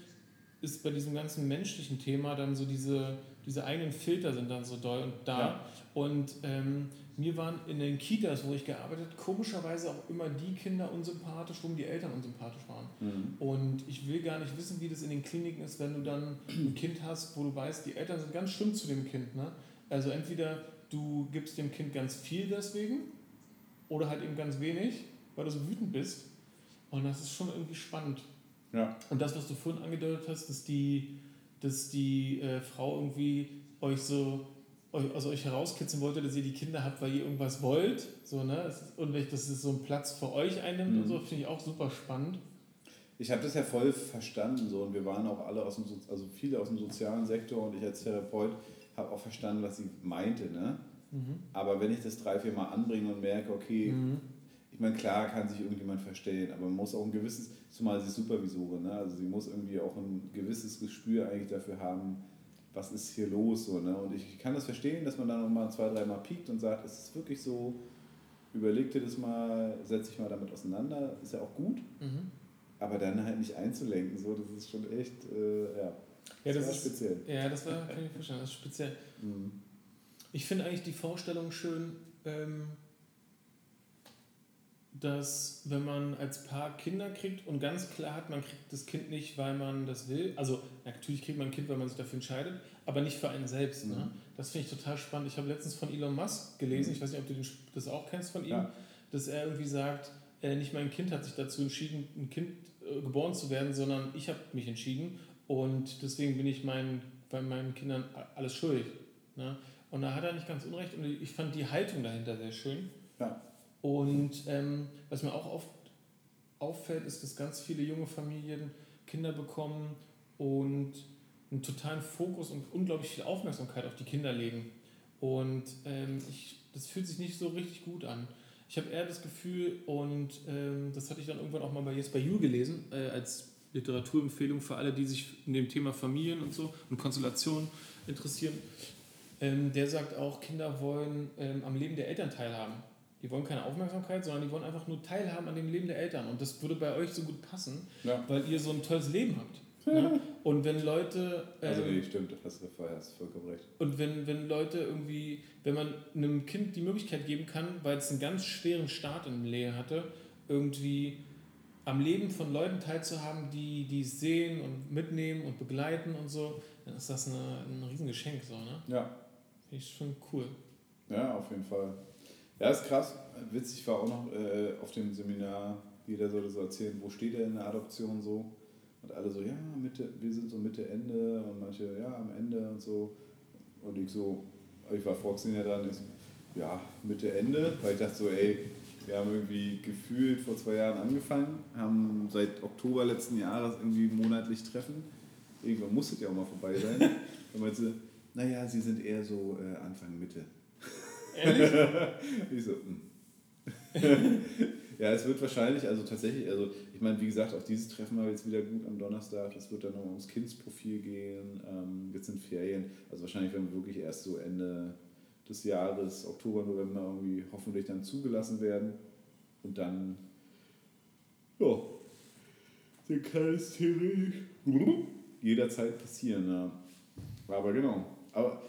ist bei diesem ganzen menschlichen Thema dann so diese, diese eigenen Filter sind dann so doll und da. Ja. Und ähm, mir waren in den Kitas, wo ich gearbeitet habe, komischerweise auch immer die Kinder unsympathisch, wo die Eltern unsympathisch waren. Mhm. Und ich will gar nicht wissen, wie das in den Kliniken ist, wenn du dann ein Kind hast, wo du weißt, die Eltern sind ganz schlimm zu dem Kind. Ne? Also entweder du gibst dem Kind ganz viel deswegen oder halt eben ganz wenig, weil du so wütend bist. Und das ist schon irgendwie spannend. Ja. Und das, was du vorhin angedeutet hast, dass die, dass die äh, Frau irgendwie euch so euch, aus euch herauskitzeln wollte, dass ihr die Kinder habt, weil ihr irgendwas wollt. So, ne? Und dass es so einen Platz für euch einnimmt mhm. und so, finde ich auch super spannend. Ich habe das ja voll verstanden so und wir waren auch alle aus dem, also viele aus dem sozialen Sektor und ich als Therapeut habe auch verstanden, was sie meinte. Ne? Mhm. Aber wenn ich das drei, vier Mal anbringe und merke, okay, mhm ich meine, klar kann sich irgendjemand verstellen, aber man muss auch ein gewisses, zumal sie ist Supervisorin, ne? also sie muss irgendwie auch ein gewisses Gespür eigentlich dafür haben, was ist hier los. So, ne? Und ich kann das verstehen, dass man dann nochmal zwei, dreimal piekt und sagt, es ist wirklich so, überleg dir das mal, setz dich mal damit auseinander, ist ja auch gut, mhm. aber dann halt nicht einzulenken, so, das ist schon echt, äh, ja. Ja, das, das ist speziell. Ja, das war, kann ich verstehen, das ist speziell. (laughs) Mhm. Ich finde eigentlich die Vorstellung schön, ähm, dass wenn man als Paar Kinder kriegt und ganz klar hat, man kriegt das Kind nicht, weil man das will, also natürlich kriegt man ein Kind, weil man sich dafür entscheidet, aber nicht für einen selbst. Ne? Mhm. Ne? Das finde ich total spannend. Ich habe letztens von Elon Musk gelesen, mhm. ich weiß nicht, ob du das auch kennst von ihm, ja. dass er irgendwie sagt, äh, nicht mein Kind hat sich dazu entschieden, ein Kind äh, geboren zu werden, sondern ich habe mich entschieden und deswegen bin ich mein, bei meinen Kindern alles schuldig. Ne? Und da hat er nicht ganz unrecht und ich fand die Haltung dahinter sehr schön. Ja. Und ähm, was mir auch oft auffällt, ist, dass ganz viele junge Familien Kinder bekommen und einen totalen Fokus und unglaublich viel Aufmerksamkeit auf die Kinder legen. Und ähm, ich, das fühlt sich nicht so richtig gut an. Ich habe eher das Gefühl, und ähm, das hatte ich dann irgendwann auch mal bei Jesper Juhl gelesen, äh, als Literaturempfehlung für alle, die sich in dem Thema Familien und so und Konstellationen interessieren. Ähm, der sagt auch, Kinder wollen ähm, am Leben der Eltern teilhaben. Die wollen keine Aufmerksamkeit, sondern die wollen einfach nur teilhaben an dem Leben der Eltern. Und das würde bei euch so gut passen, ja. weil ihr so ein tolles Leben habt. (laughs) Ne? Und wenn Leute. Ähm, also, nee, stimmt, hast du hast vollkommen recht. Und wenn, wenn Leute irgendwie, wenn man einem Kind die Möglichkeit geben kann, weil es einen ganz schweren Start in der Lehre hatte, irgendwie am Leben von Leuten teilzuhaben, die, die es sehen und mitnehmen und begleiten und so, dann ist das eine, ein Riesengeschenk. So, ne? Ja. Finde ich schon cool. Ja, auf jeden Fall. Ja, ist krass. Witzig war auch noch äh, auf dem Seminar, jeder sollte so erzählen, wo steht er in der Adoption so. Und alle so, ja, Mitte, wir sind so Mitte, Ende und manche, ja, am Ende und so. Und ich so, ich war vorgesehen ja dann, ist, ja, Mitte, Ende, weil ich dachte so, ey, wir haben irgendwie gefühlt vor zwei Jahren angefangen, haben seit Oktober letzten Jahres irgendwie monatlich Treffen. Irgendwann muss es ja auch mal vorbei sein. (laughs) Und meinte, naja, sie sind eher so äh, Anfang, Mitte. Ehrlich? (laughs) ich so, hm. (laughs) ja, es wird wahrscheinlich, also tatsächlich, also ich meine, wie gesagt, auch dieses Treffen war jetzt wieder gut am Donnerstag. Es wird dann noch ums Kindsprofil gehen. Ähm, jetzt sind Ferien. Also wahrscheinlich werden wir wirklich erst so Ende des Jahres, Oktober, November irgendwie hoffentlich dann zugelassen werden. Und dann, ja, dann kann jederzeit passieren. Ja. Aber genau. Aber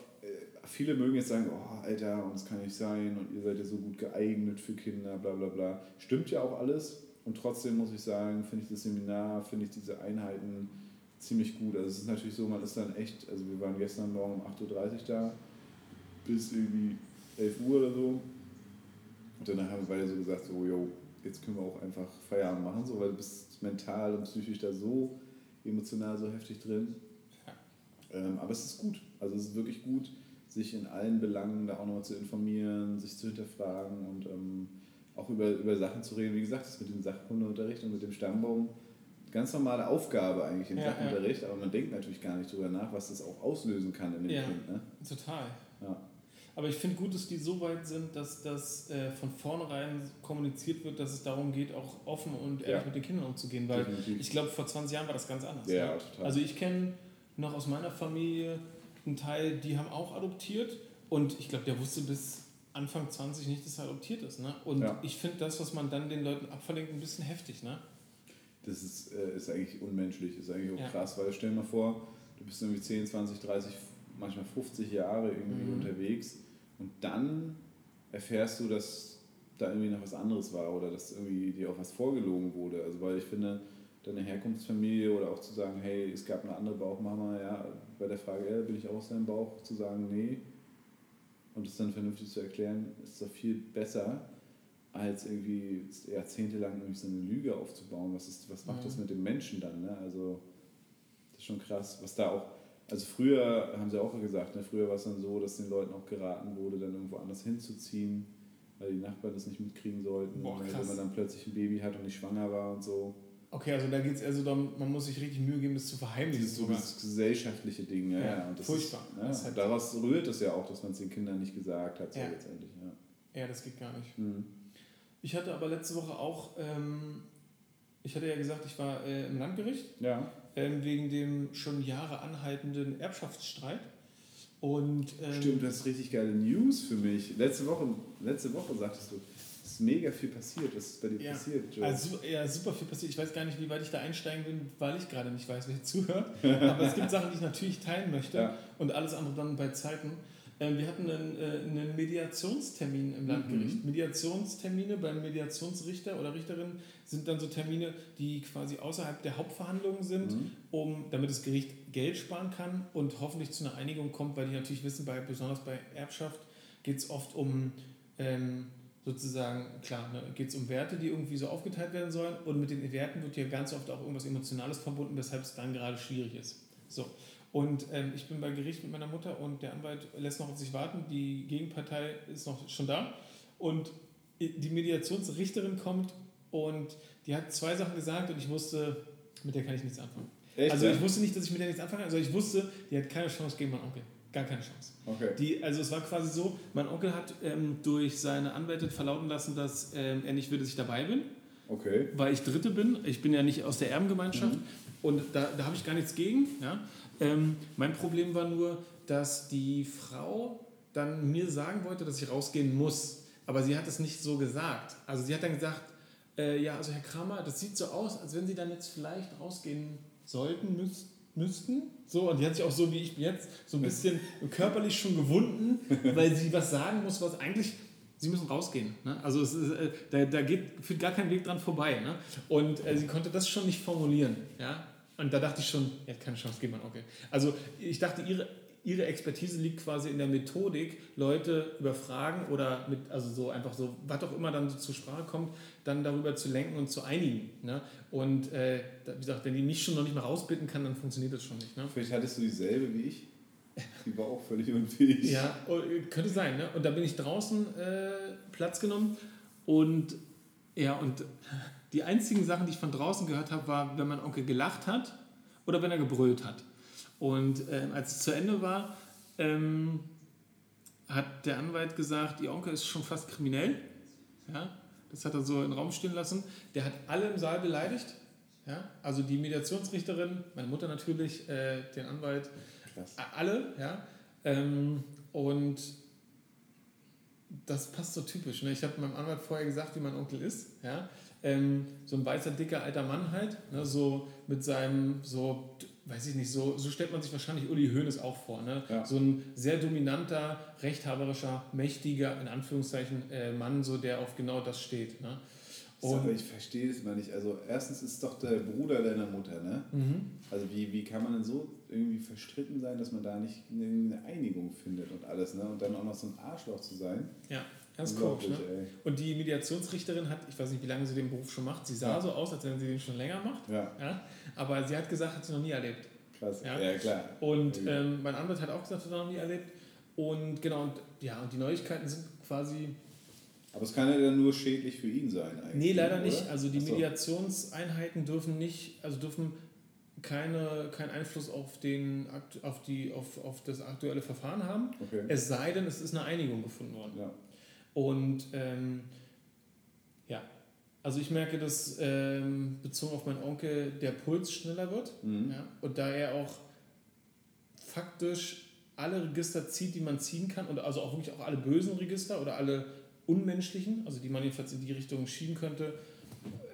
viele mögen jetzt sagen, oh Alter, und das kann nicht sein und ihr seid ja so gut geeignet für Kinder, bla bla bla. Stimmt ja auch alles. Und trotzdem muss ich sagen, finde ich das Seminar, finde ich diese Einheiten ziemlich gut. Also es ist natürlich so, man ist dann echt, also wir waren gestern Morgen um 8.30 Uhr da, bis irgendwie 11 Uhr oder so. Und danach haben wir beide so gesagt, so, yo, jetzt können wir auch einfach Feierabend machen, so, weil du bist mental und psychisch da so emotional so heftig drin. Ähm, aber es ist gut. Also es ist wirklich gut, sich in allen Belangen da auch nochmal zu informieren, sich zu hinterfragen und ähm, auch über, über Sachen zu reden. Wie gesagt, das mit dem Sachkundeunterricht und mit dem Stammbaum, ganz normale Aufgabe eigentlich im ja, Sachunterricht, ja. aber man denkt natürlich gar nicht darüber nach, was das auch auslösen kann in dem ja, Kind. Ne? Total. Ja. Aber ich finde gut, dass die so weit sind, dass das äh, von vornherein kommuniziert wird, dass es darum geht, auch offen und ehrlich mit den Kindern umzugehen. Weil Definitiv. ich glaube, vor 20 Jahren war das ganz anders. Ja, ne? total. Also ich kenne noch aus meiner Familie einen Teil, die haben auch adoptiert und ich glaube, der wusste bis Anfang 20 nicht, dass er adoptiert ist. Ne? Und ja. ich finde das, was man dann den Leuten abverlinkt, ein bisschen heftig. Ne? Das ist, äh, ist eigentlich unmenschlich, ist eigentlich auch ja. krass, weil stell dir mal vor, du bist irgendwie 10, 20, 30, manchmal 50 Jahre irgendwie mhm. unterwegs und dann erfährst du, dass da irgendwie noch was anderes war oder dass irgendwie dir auch was vorgelogen wurde. Also weil ich finde, deine Herkunftsfamilie oder auch zu sagen, hey, es gab eine andere Bauchmama, ja, bei der Frage, ja, bin ich auch aus deinem Bauch, zu sagen, nee, und es dann vernünftig zu erklären, ist doch viel besser, als irgendwie jahrzehntelang irgendwie so eine Lüge aufzubauen. Was, ist, was macht mhm. das mit dem Menschen dann? Ne? Also, das ist schon krass, was da auch. Also früher haben sie auch gesagt, ne, früher war es dann so, dass den Leuten auch geraten wurde, dann irgendwo anders hinzuziehen, weil die Nachbarn das nicht mitkriegen sollten. Boah, wenn man dann plötzlich ein Baby hat und nicht schwanger war und so. Okay, also da geht es also darum, man muss sich richtig Mühe geben, das zu verheimlichen. Das ist so das gesellschaftliche Ding, ja. ja. Und das furchtbar. Ist, ja, das halt daraus rührt es ja auch, dass man es den Kindern nicht gesagt hat, so ja. letztendlich. Ja. ja, das geht gar nicht. Mhm. Ich hatte aber letzte Woche auch, ähm, ich hatte ja gesagt, ich war äh, im Landgericht ja. ähm, wegen dem schon Jahre anhaltenden Erbschaftsstreit. Und, ähm, Stimmt, das ist richtig geile News für mich. Letzte Woche, letzte Woche sagtest du, ist mega viel passiert. Was ist bei dir ja. passiert, Joe? Also, ja, super viel passiert. Ich weiß gar nicht, wie weit ich da einsteigen bin, weil ich gerade nicht weiß, wer zuhört. (laughs) Aber es gibt Sachen, die ich natürlich teilen möchte ja. und alles andere dann bei Zeiten. Ähm, wir hatten einen, äh, einen Mediationstermin im Landgericht. Mhm. Mediationstermine beim Mediationsrichter oder Richterin sind dann so Termine, die quasi außerhalb der Hauptverhandlungen sind, mhm. um, damit das Gericht Geld sparen kann und hoffentlich zu einer Einigung kommt, weil die natürlich wissen, bei, besonders bei Erbschaft geht es oft um ähm, sozusagen, klar, ne, geht es um Werte, die irgendwie so aufgeteilt werden sollen und mit den Werten wird ja ganz oft auch irgendwas Emotionales verbunden, weshalb es dann gerade schwierig ist. So. Und ähm, ich bin bei Gericht mit meiner Mutter und der Anwalt lässt noch auf sich warten, die Gegenpartei ist noch schon da und die Mediationsrichterin kommt und die hat zwei Sachen gesagt und ich wusste, mit der kann ich nichts anfangen. Echt, also ich wusste nicht, dass ich mit der nichts anfangen kann, also ich wusste, die hat keine Chance gegen meinen Onkel. Gar keine Chance. Okay. Die, also es war quasi so, mein Onkel hat ähm, durch seine Anwältin verlauten lassen, dass ähm, er nicht will, dass ich dabei bin. Okay. Weil ich Dritte bin. Ich bin ja nicht aus der Erbengemeinschaft. Mhm. Und da, da habe ich gar nichts gegen. Ja? Ähm, mein Problem war nur, dass die Frau dann mir sagen wollte, dass ich rausgehen muss. Aber sie hat es nicht so gesagt. Also sie hat dann gesagt, äh, ja, also Herr Kramer, das sieht so aus, als wenn Sie dann jetzt vielleicht rausgehen sollten, müssten müssten. So, und die hat sich auch so wie ich jetzt so ein bisschen körperlich schon gewunden, weil sie was sagen muss, was eigentlich. Sie müssen rausgehen. Ne? Also ist, äh, da, da geht, führt gar kein Weg dran vorbei. Ne? Und äh, sie konnte das schon nicht formulieren. Ja? Und da dachte ich schon, er hat keine Chance, geht man okay. Also ich dachte, ihre, ihre Expertise liegt quasi in der Methodik, Leute über Fragen oder mit, also so einfach so, was auch immer dann so zur Sprache kommt, dann darüber zu lenken und zu einigen. Ne? Und äh, wie gesagt, wenn die mich schon noch nicht mal rausbitten kann, dann funktioniert das schon nicht. Ne? Vielleicht hattest du dieselbe wie ich. Die war auch völlig unfähig. Ja, oh, könnte sein. Ne? Und da bin ich draußen äh, Platz genommen und ja, und die einzigen Sachen, die ich von draußen gehört habe, war, wenn mein Onkel gelacht hat oder wenn er gebrüllt hat. Und ähm, als es zu Ende war, ähm, hat der Anwalt gesagt, ihr Onkel ist schon fast kriminell. Ja, das hat er so in den Raum stehen lassen. Der hat alle im Saal beleidigt. Ja, also die Mediationsrichterin, meine Mutter natürlich, äh, den Anwalt, Krass. alle. Ja, ähm, und das passt so typisch. Ne? Ich habe meinem Anwalt vorher gesagt, wie mein Onkel ist. Ja? Ähm, so ein weißer, dicker alter Mann halt. Ne? So mit seinem, so, weiß ich nicht, so, so stellt man sich wahrscheinlich Uli Hoeneß auch vor. Ne? Ja. So ein sehr dominanter, rechthaberischer, mächtiger, in Anführungszeichen, äh, Mann, so, der auf genau das steht. Ne? Und aber ich verstehe es mal nicht. Also erstens ist es doch der Bruder deiner Mutter, ne? Mhm. Also wie, wie kann man denn so irgendwie verstritten sein, dass man da nicht eine Einigung findet und alles, ne? Und dann auch noch so ein Arschloch zu sein. Ja, ganz komisch, ne? Und die Mediationsrichterin hat, ich weiß nicht, wie lange sie den Beruf schon macht, sie sah ja. so aus, als wenn sie den schon länger macht. Ja. ja. Aber sie hat gesagt, hat sie noch nie erlebt. Krass, ja, ja klar. Und ähm, mein Anwalt hat auch gesagt, hat er noch nie erlebt. Und genau, und, ja, und die Neuigkeiten sind quasi aber es kann ja dann nur schädlich für ihn sein eigentlich. Nee, leider oder? nicht. Also die so. Mediationseinheiten dürfen nicht, also dürfen keine, keinen Einfluss auf, den, auf, die, auf, auf das aktuelle Verfahren haben. Okay. Es sei denn, es ist eine Einigung gefunden worden. Ja. Und ähm, ja, also ich merke, dass ähm, bezogen auf meinen Onkel der Puls schneller wird. Mhm. Ja, und da er auch faktisch alle Register zieht, die man ziehen kann, und also auch wirklich auch alle bösen Register oder alle unmenschlichen, also die man jedenfalls in die Richtung schieben könnte,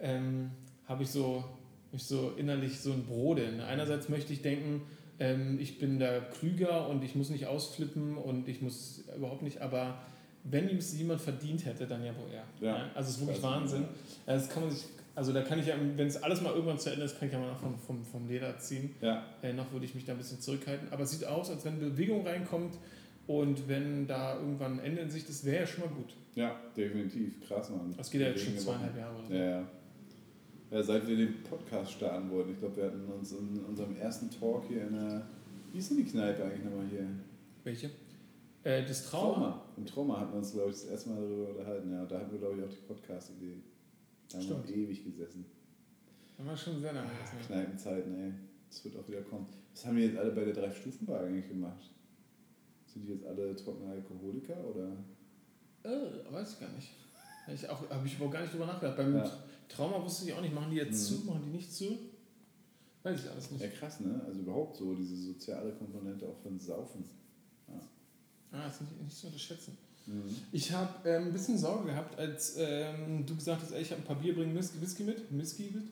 ähm, habe ich so, ich so innerlich so ein Brodeln. Einerseits möchte ich denken, ähm, ich bin da klüger und ich muss nicht ausflippen und ich muss überhaupt nicht, aber wenn ihm es jemand verdient hätte, dann ja wohl er. Ja. Also es ist wirklich Wahnsinn. Das kann man sich, also da kann ich ja, wenn es alles mal irgendwann zu Ende ist, kann ich ja mal noch vom, vom, vom Leder ziehen. Ja. Äh, noch würde ich mich da ein bisschen zurückhalten. Aber es sieht aus, als wenn Bewegung reinkommt und wenn da irgendwann ein Ende in Sicht ist, wäre ja schon mal gut. Ja, definitiv. Krass, Mann. Das geht ja jetzt schon zweieinhalb Jahre oder so. Ja, ja. ja, seit wir den Podcast starten wollten. Ich glaube, wir hatten uns in unserem ersten Talk hier in der. Wie ist denn die Kneipe eigentlich nochmal hier? Welche? Äh, das Trauma. Trauma. Im Trauma hatten wir uns, glaube ich, das erste Mal darüber unterhalten. Ja, da hatten wir, glaube ich, auch die Podcast-Idee. Da haben wir ewig gesessen. Da war schon sehr lange. Ah, Kneipenzeiten, ey. Das wird auch wieder kommen. Was haben wir jetzt alle bei der Drei-Stufen-Bar eigentlich gemacht? Sind die jetzt alle trockene Alkoholiker oder? Äh, weiß ich gar nicht. Ich habe ich überhaupt gar nicht drüber nachgedacht. Beim ja. Trauma wusste ich auch nicht, machen die jetzt mhm. zu, machen die nicht zu? Weiß ich alles nicht. Ja, krass, ne? Also überhaupt so diese soziale Komponente auch von Saufen. Ja. Ah, das ist nicht, nicht zu unterschätzen. Mhm. Ich habe ähm, ein bisschen Sorge gehabt, als ähm, du gesagt hast, ey, ich habe ein paar Bier, bringen Whisky mit, Whisky mit,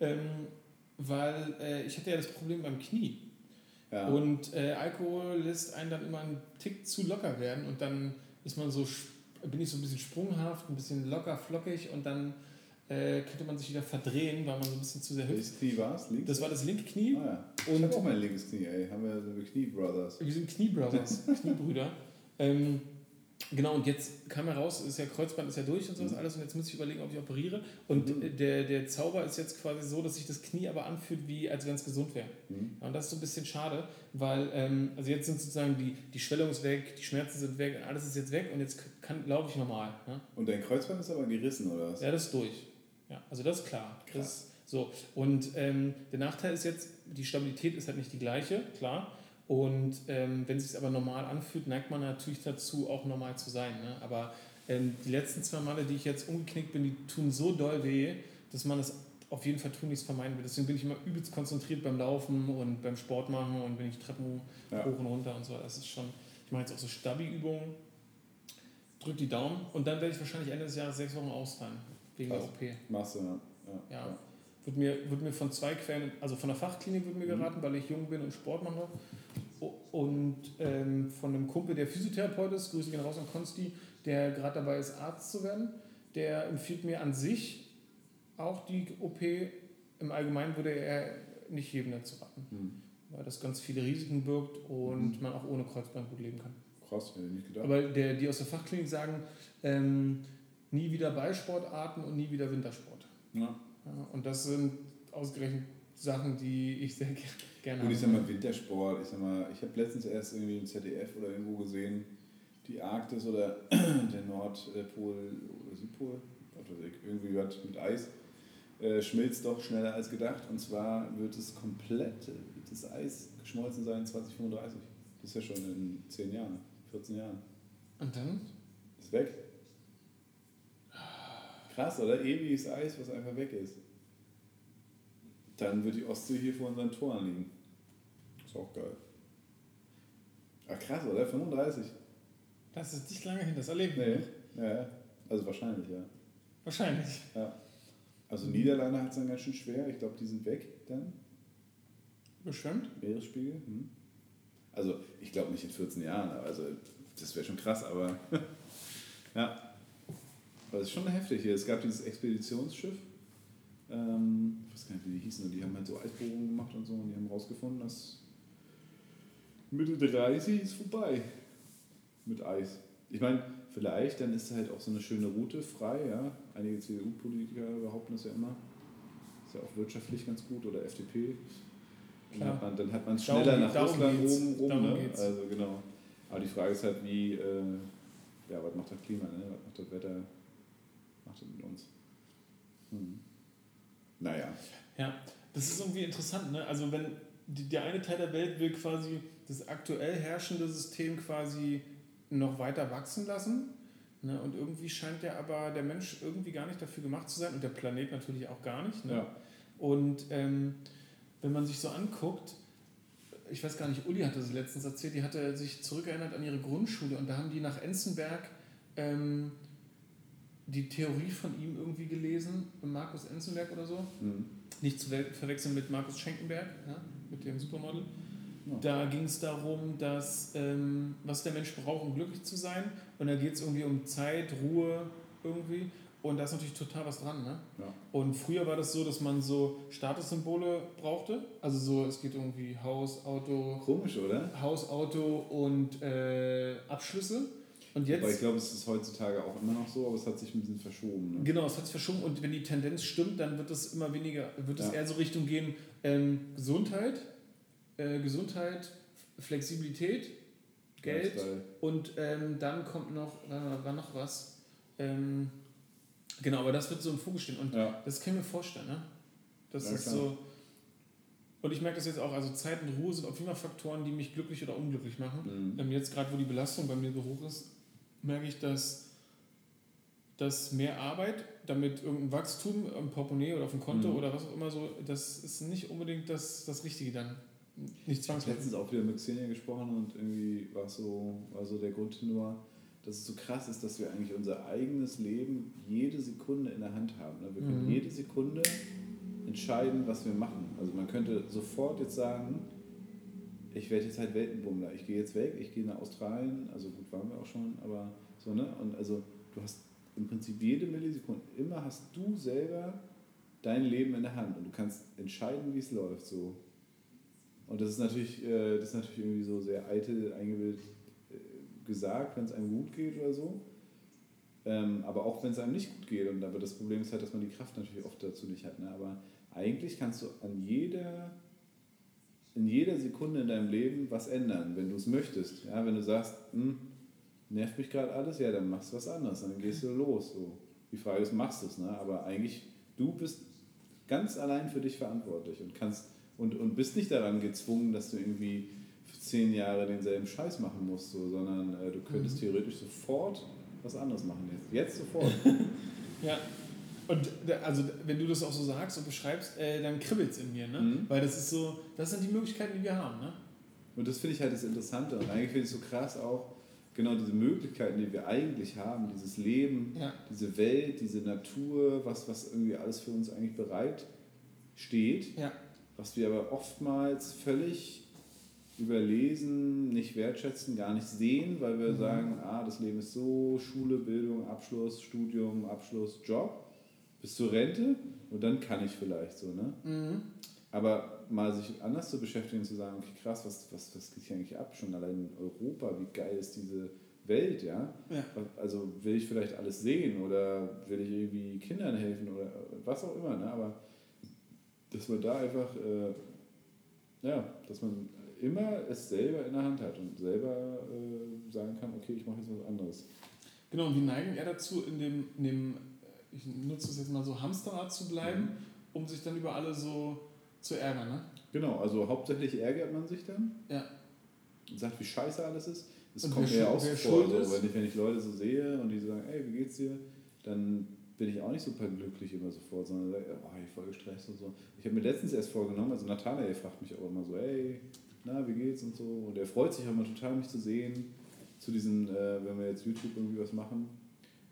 ähm, weil äh, ich hatte ja das Problem beim Knie. Ja. Und äh, Alkohol lässt einen dann immer einen Tick zu locker werden und dann ist man so bin ich so ein bisschen sprunghaft, ein bisschen locker, flockig und dann äh, könnte man sich wieder verdrehen, weil man so ein bisschen zu sehr hüpft. Welches Knie war es? Das war das linke Knie. Ah, ja. Ich habe auch mein linkes Knie, ey. Haben wir so Knie-Brothers. Wir sind Knie-Brothers, (laughs) Kniebrüder. Ähm, Genau, und jetzt kam heraus, ist ja Kreuzband ist ja durch und sowas mhm. alles und jetzt muss ich überlegen, ob ich operiere. Und mhm. der, der Zauber ist jetzt quasi so, dass sich das Knie aber anfühlt, wie als wenn es gesund wäre. Mhm. Ja, und das ist so ein bisschen schade, weil ähm, also jetzt sind sozusagen die, die Schwellung ist weg, die Schmerzen sind weg, alles ist jetzt weg und jetzt kann, laufe ich normal. Ne? Und dein Kreuzband ist aber gerissen, oder was? Ja, das ist durch. Ja, also das ist klar. Krass. Das, so. Und ähm, der Nachteil ist jetzt, die Stabilität ist halt nicht die gleiche, klar. Und ähm, wenn es sich aber normal anfühlt, neigt man natürlich dazu, auch normal zu sein. Ne? Aber ähm, die letzten zwei Male, die ich jetzt umgeknickt bin, die tun so doll weh, dass man es auf jeden Fall tunlichst vermeiden will. Deswegen bin ich immer übelst konzentriert beim Laufen und beim Sport machen und wenn ich Treppen ja. hoch und runter und so. Das ist schon, ich mache jetzt auch so Stabi-Übungen, drück die Daumen und dann werde ich wahrscheinlich Ende des Jahres sechs Wochen ausfallen wegen also, der OP. Machst du, ja. ja. ja. Wird mir, wird mir von zwei Quellen, also von der Fachklinik wird mir mhm. geraten, mhm. weil ich jung bin und Sport mache und ähm, von einem Kumpel, der Physiotherapeut ist, Grüße gehen raus an Konsti, der gerade dabei ist, Arzt zu werden, der empfiehlt mir an sich auch die OP. Im Allgemeinen würde er nicht jedem dazu raten. Mhm. weil das ganz viele Risiken birgt und mhm. man auch ohne Kreuzband gut leben kann. Krass, hätte ich nicht gedacht. Aber der, die aus der Fachklinik sagen, ähm, nie wieder Ballsportarten und nie wieder Wintersport. Ja. ja. Und das sind ausgerechnet Sachen, die ich sehr gerne habe. Und ich sag mal, Wintersport, ich sag mal, ich habe letztens erst irgendwie im ZDF oder irgendwo gesehen, die Arktis oder (clears throat) der Nordpol oder Südpol, irgendwie was mit Eis, äh, schmilzt doch schneller als gedacht. Und zwar wird es komplett, das Eis geschmolzen sein 2035. Das ist ja schon in 10 Jahren, 14 Jahren. Und dann? Ist weg. Krass, oder? Ewiges Eis, was einfach weg ist. Dann wird die Ostsee hier vor unseren Toren liegen. Ist auch geil. Ach krass, oder? 35. Das ist nicht lange hin, das erleben wir. Nee. Ja, also wahrscheinlich, ja. Wahrscheinlich. Ja. Also Niederlande hat es dann ganz schön schwer. Ich glaube, die sind weg dann. Beschwemmt? Meeresspiegel. Hm. Also ich glaube nicht in 14 Jahren, also das wäre schon krass, aber (laughs) ja. Aber es ist schon heftig hier. Es gab dieses Expeditionsschiff, ähm, ich weiß gar nicht, wie die hießen, die haben halt so Eisbohrungen gemacht und so und die haben rausgefunden, dass Mitte 30 ist vorbei mit Eis. Ich meine, vielleicht, dann ist halt auch so eine schöne Route frei, ja. Einige CDU-Politiker behaupten das ja immer. Ist ja auch wirtschaftlich ganz gut oder FDP. Dann hat man, dann hat man es schneller nach Russland rum, rum ne? Also genau. Aber die Frage ist halt, wie, äh, ja, was macht das Klima, ne? was macht das Wetter, macht das mit uns? Hm. Naja. Ja, das ist irgendwie interessant, ne? Also wenn die, der eine Teil der Welt will quasi das aktuell herrschende System quasi noch weiter wachsen lassen. Ne? Und irgendwie scheint der aber der Mensch irgendwie gar nicht dafür gemacht zu sein und der Planet natürlich auch gar nicht. Ne? Ja. Und ähm, wenn man sich so anguckt, ich weiß gar nicht, Uli hatte es letztens erzählt, die hatte sich zurückerinnert an ihre Grundschule und da haben die nach Enzenberg ähm, die Theorie von ihm irgendwie gelesen, Markus Enzenberg oder so. Mhm. Nicht zu verwechseln mit Markus Schenkenberg, ja, mit dem Supermodel. Ja. Da ging es darum, dass, ähm, was der Mensch braucht, um glücklich zu sein. Und da geht es irgendwie um Zeit, Ruhe irgendwie. Und da ist natürlich total was dran. Ne? Ja. Und früher war das so, dass man so Statussymbole brauchte. Also so, es geht irgendwie Haus, Auto. Komisch, oder? Haus, Auto und äh, Abschlüsse. Und jetzt, aber ich glaube, es ist heutzutage auch immer noch so, aber es hat sich ein bisschen verschoben. Ne? Genau, es hat sich verschoben und wenn die Tendenz stimmt, dann wird es immer weniger, wird es ja. eher so Richtung gehen, ähm, Gesundheit, äh, Gesundheit, Flexibilität, Geld Lifestyle. und ähm, dann kommt noch, äh, war noch was. Ähm, genau, aber das wird so im Fokus stehen und ja. das kann ich mir vorstellen. Ne? Das ja, ist klar. so. Und ich merke das jetzt auch, also Zeit und Ruhe sind auf jeden Fall Faktoren, die mich glücklich oder unglücklich machen. Mhm. Ähm, jetzt gerade, wo die Belastung bei mir so hoch ist, merke ich, dass, dass mehr Arbeit, damit irgendein Wachstum im Portemonnaie oder auf dem Konto mhm. oder was auch immer so, das ist nicht unbedingt das, das Richtige dann. Nicht zwangsläufig. Ich habe letztens auch wieder mit Xenia gesprochen und irgendwie war so, war so der Grund nur, dass es so krass ist, dass wir eigentlich unser eigenes Leben jede Sekunde in der Hand haben. Ne? Wir können mhm. jede Sekunde entscheiden, was wir machen. Also man könnte sofort jetzt sagen, ich werde jetzt halt Weltenbummler. Ich gehe jetzt weg, ich gehe nach Australien, also gut waren wir auch schon, aber so, ne? Und also du hast im Prinzip jede Millisekunde, immer hast du selber dein Leben in der Hand und du kannst entscheiden, wie es läuft. So. Und das ist natürlich, äh, das ist natürlich irgendwie so sehr eitel eingebildet äh, gesagt, wenn es einem gut geht oder so. Ähm, aber auch wenn es einem nicht gut geht. Und aber das Problem ist halt, dass man die Kraft natürlich oft dazu nicht hat. Ne? Aber eigentlich kannst du an jeder in jeder Sekunde in deinem Leben was ändern, wenn du es möchtest. Ja, wenn du sagst, hm, nervt mich gerade alles, ja, dann machst du was anderes, dann gehst du los. So. Die Frage ist, machst du es, ne? aber eigentlich, du bist ganz allein für dich verantwortlich und kannst und, und bist nicht daran gezwungen, dass du irgendwie zehn Jahre denselben Scheiß machen musst, so, sondern äh, du könntest mhm. theoretisch sofort was anderes machen jetzt. Jetzt sofort. (laughs) ja, und also, wenn du das auch so sagst und beschreibst, äh, dann kribbelt es in mir, ne? Mhm. Weil das ist so, das sind die Möglichkeiten, die wir haben, ne? Und das finde ich halt das Interessante. Und eigentlich finde ich es so krass auch, genau diese Möglichkeiten, die wir eigentlich haben, dieses Leben, ja. diese Welt, diese Natur, was, was irgendwie alles für uns eigentlich bereit steht, ja. was wir aber oftmals völlig überlesen, nicht wertschätzen, gar nicht sehen, weil wir mhm. sagen, ah, das Leben ist so, Schule, Bildung, Abschluss, Studium, Abschluss, Job bis zur Rente und dann kann ich vielleicht so, ne? Mhm. Aber mal sich anders zu beschäftigen, zu sagen, okay, krass, was, was, was geht hier eigentlich ab? Schon allein in Europa, wie geil ist diese Welt, ja? Ja. Also will ich vielleicht alles sehen oder will ich irgendwie Kindern helfen oder was auch immer, ne? Aber dass man da einfach, äh, ja, dass man immer es selber in der Hand hat und selber äh, sagen kann, okay, ich mache jetzt was anderes. Genau, und wir neigen eher dazu, in dem, in dem ich nutze es jetzt mal so, Hamsterrad zu bleiben, um sich dann über alle so zu ärgern, ne? Genau, also hauptsächlich ärgert man sich dann Ja. und sagt, wie scheiße alles ist. Das Und kommt mir ja auch vor, so, ist? wenn, ich, wenn ich Leute so sehe und die sagen, ey, wie geht's dir? Dann bin ich auch nicht super glücklich immer sofort, sondern sage, oh, ich voll gestresst und so. Ich habe mir letztens erst vorgenommen, also Nathanael fragt mich auch immer so, ey, na, wie geht's und so. Und er freut sich auch immer total, mich zu sehen, zu diesen, äh, wenn wir jetzt YouTube irgendwie was machen.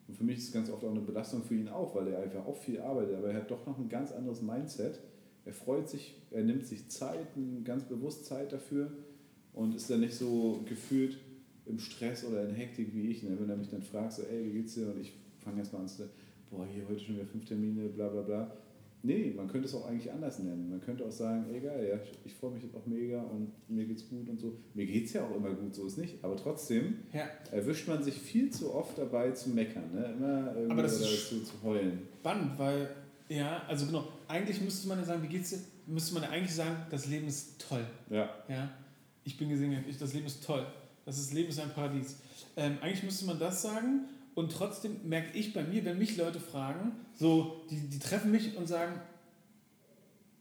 Und für mich ist es ganz oft auch eine Belastung für ihn auch, weil er einfach auch viel arbeitet, aber er hat doch noch ein ganz anderes Mindset. Er freut sich, er nimmt sich Zeit, ganz bewusst Zeit dafür und ist dann nicht so gefühlt im Stress oder in Hektik wie ich. Ne? Wenn er mich dann fragt, so, ey, wie geht's dir? Und ich fange erstmal an zu sagen, boah, hier heute schon wieder fünf Termine, bla bla bla. Nee, man könnte es auch eigentlich anders nennen. Man könnte auch sagen, ey geil, ja, ich, freue mich jetzt auch mega und mir geht's gut und so. Mir geht's ja auch immer gut, so ist nicht. Aber trotzdem Ja, erwischt man sich viel zu oft dabei zu meckern, ne? Immer irgendwie Aber das ist zu, zu heulen. spannend, weil, ja, also genau, eigentlich müsste man ja sagen, wie geht's dir? Müsste man ja eigentlich sagen, das Leben ist toll. Ja, Ja, ich bin gesegnet, ich, das Leben ist toll. Das ist, Leben ist ein Paradies. Ähm, eigentlich müsste man das sagen und trotzdem merke ich bei mir, wenn mich Leute fragen, so, die, die treffen mich und sagen,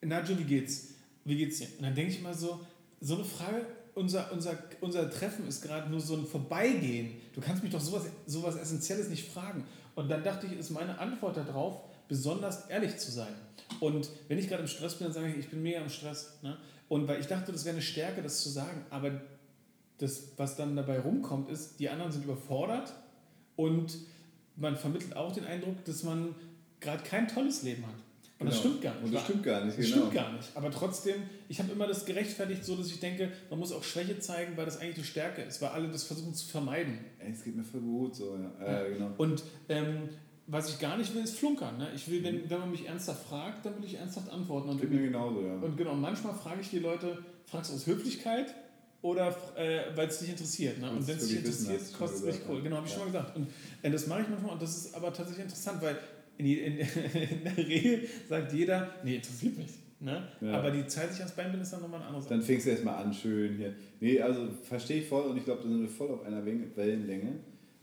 Nadjo, wie geht's? Wie geht's dir? Und dann denke ich immer so, so eine Frage, unser, unser, unser Treffen ist gerade nur so ein Vorbeigehen. Du kannst mich doch sowas, sowas Essentielles nicht fragen. Und dann dachte ich, ist meine Antwort darauf, besonders ehrlich zu sein. Und wenn ich gerade im Stress bin, dann sage ich, ich bin mega im Stress. Ne? Und weil ich dachte, das wäre eine Stärke, das zu sagen. Aber das, was dann dabei rumkommt, ist, die anderen sind überfordert und man vermittelt auch den Eindruck, dass man gerade kein tolles Leben hat. Und das Genau. stimmt gar nicht. Und das stimmt gar nicht, Das genau. stimmt gar nicht. Aber trotzdem, ich habe immer das gerechtfertigt, so dass ich denke, man muss auch Schwäche zeigen, weil das eigentlich die Stärke ist, weil alle das versuchen zu vermeiden. Ey, es geht mir voll gut, so, ja. Ja. Äh, genau. Und ähm, was ich gar nicht will, ist flunkern. Ne? Ich will, Mhm. wenn, wenn man mich ernsthaft fragt, dann will ich ernsthaft antworten. Und, Geht mir genauso, ja. und genau, manchmal frage ich die Leute, fragst du aus Höflichkeit oder äh, weil es dich interessiert. Ne? Und wenn es dich interessiert, kostet es mich cool. Genau, habe ich Ja. schon mal gesagt. Und äh, das mache ich manchmal und das ist aber tatsächlich interessant, weil in, in, (laughs) in der Regel sagt jeder, nee, interessiert mich. Ne? Ja. Aber die Zeit sich ans Bein binden ist dann nochmal ein anderes. Dann fängst du erstmal an, schön hier. Nee, also verstehe ich voll und ich glaube, da sind wir voll auf einer Wellenlänge.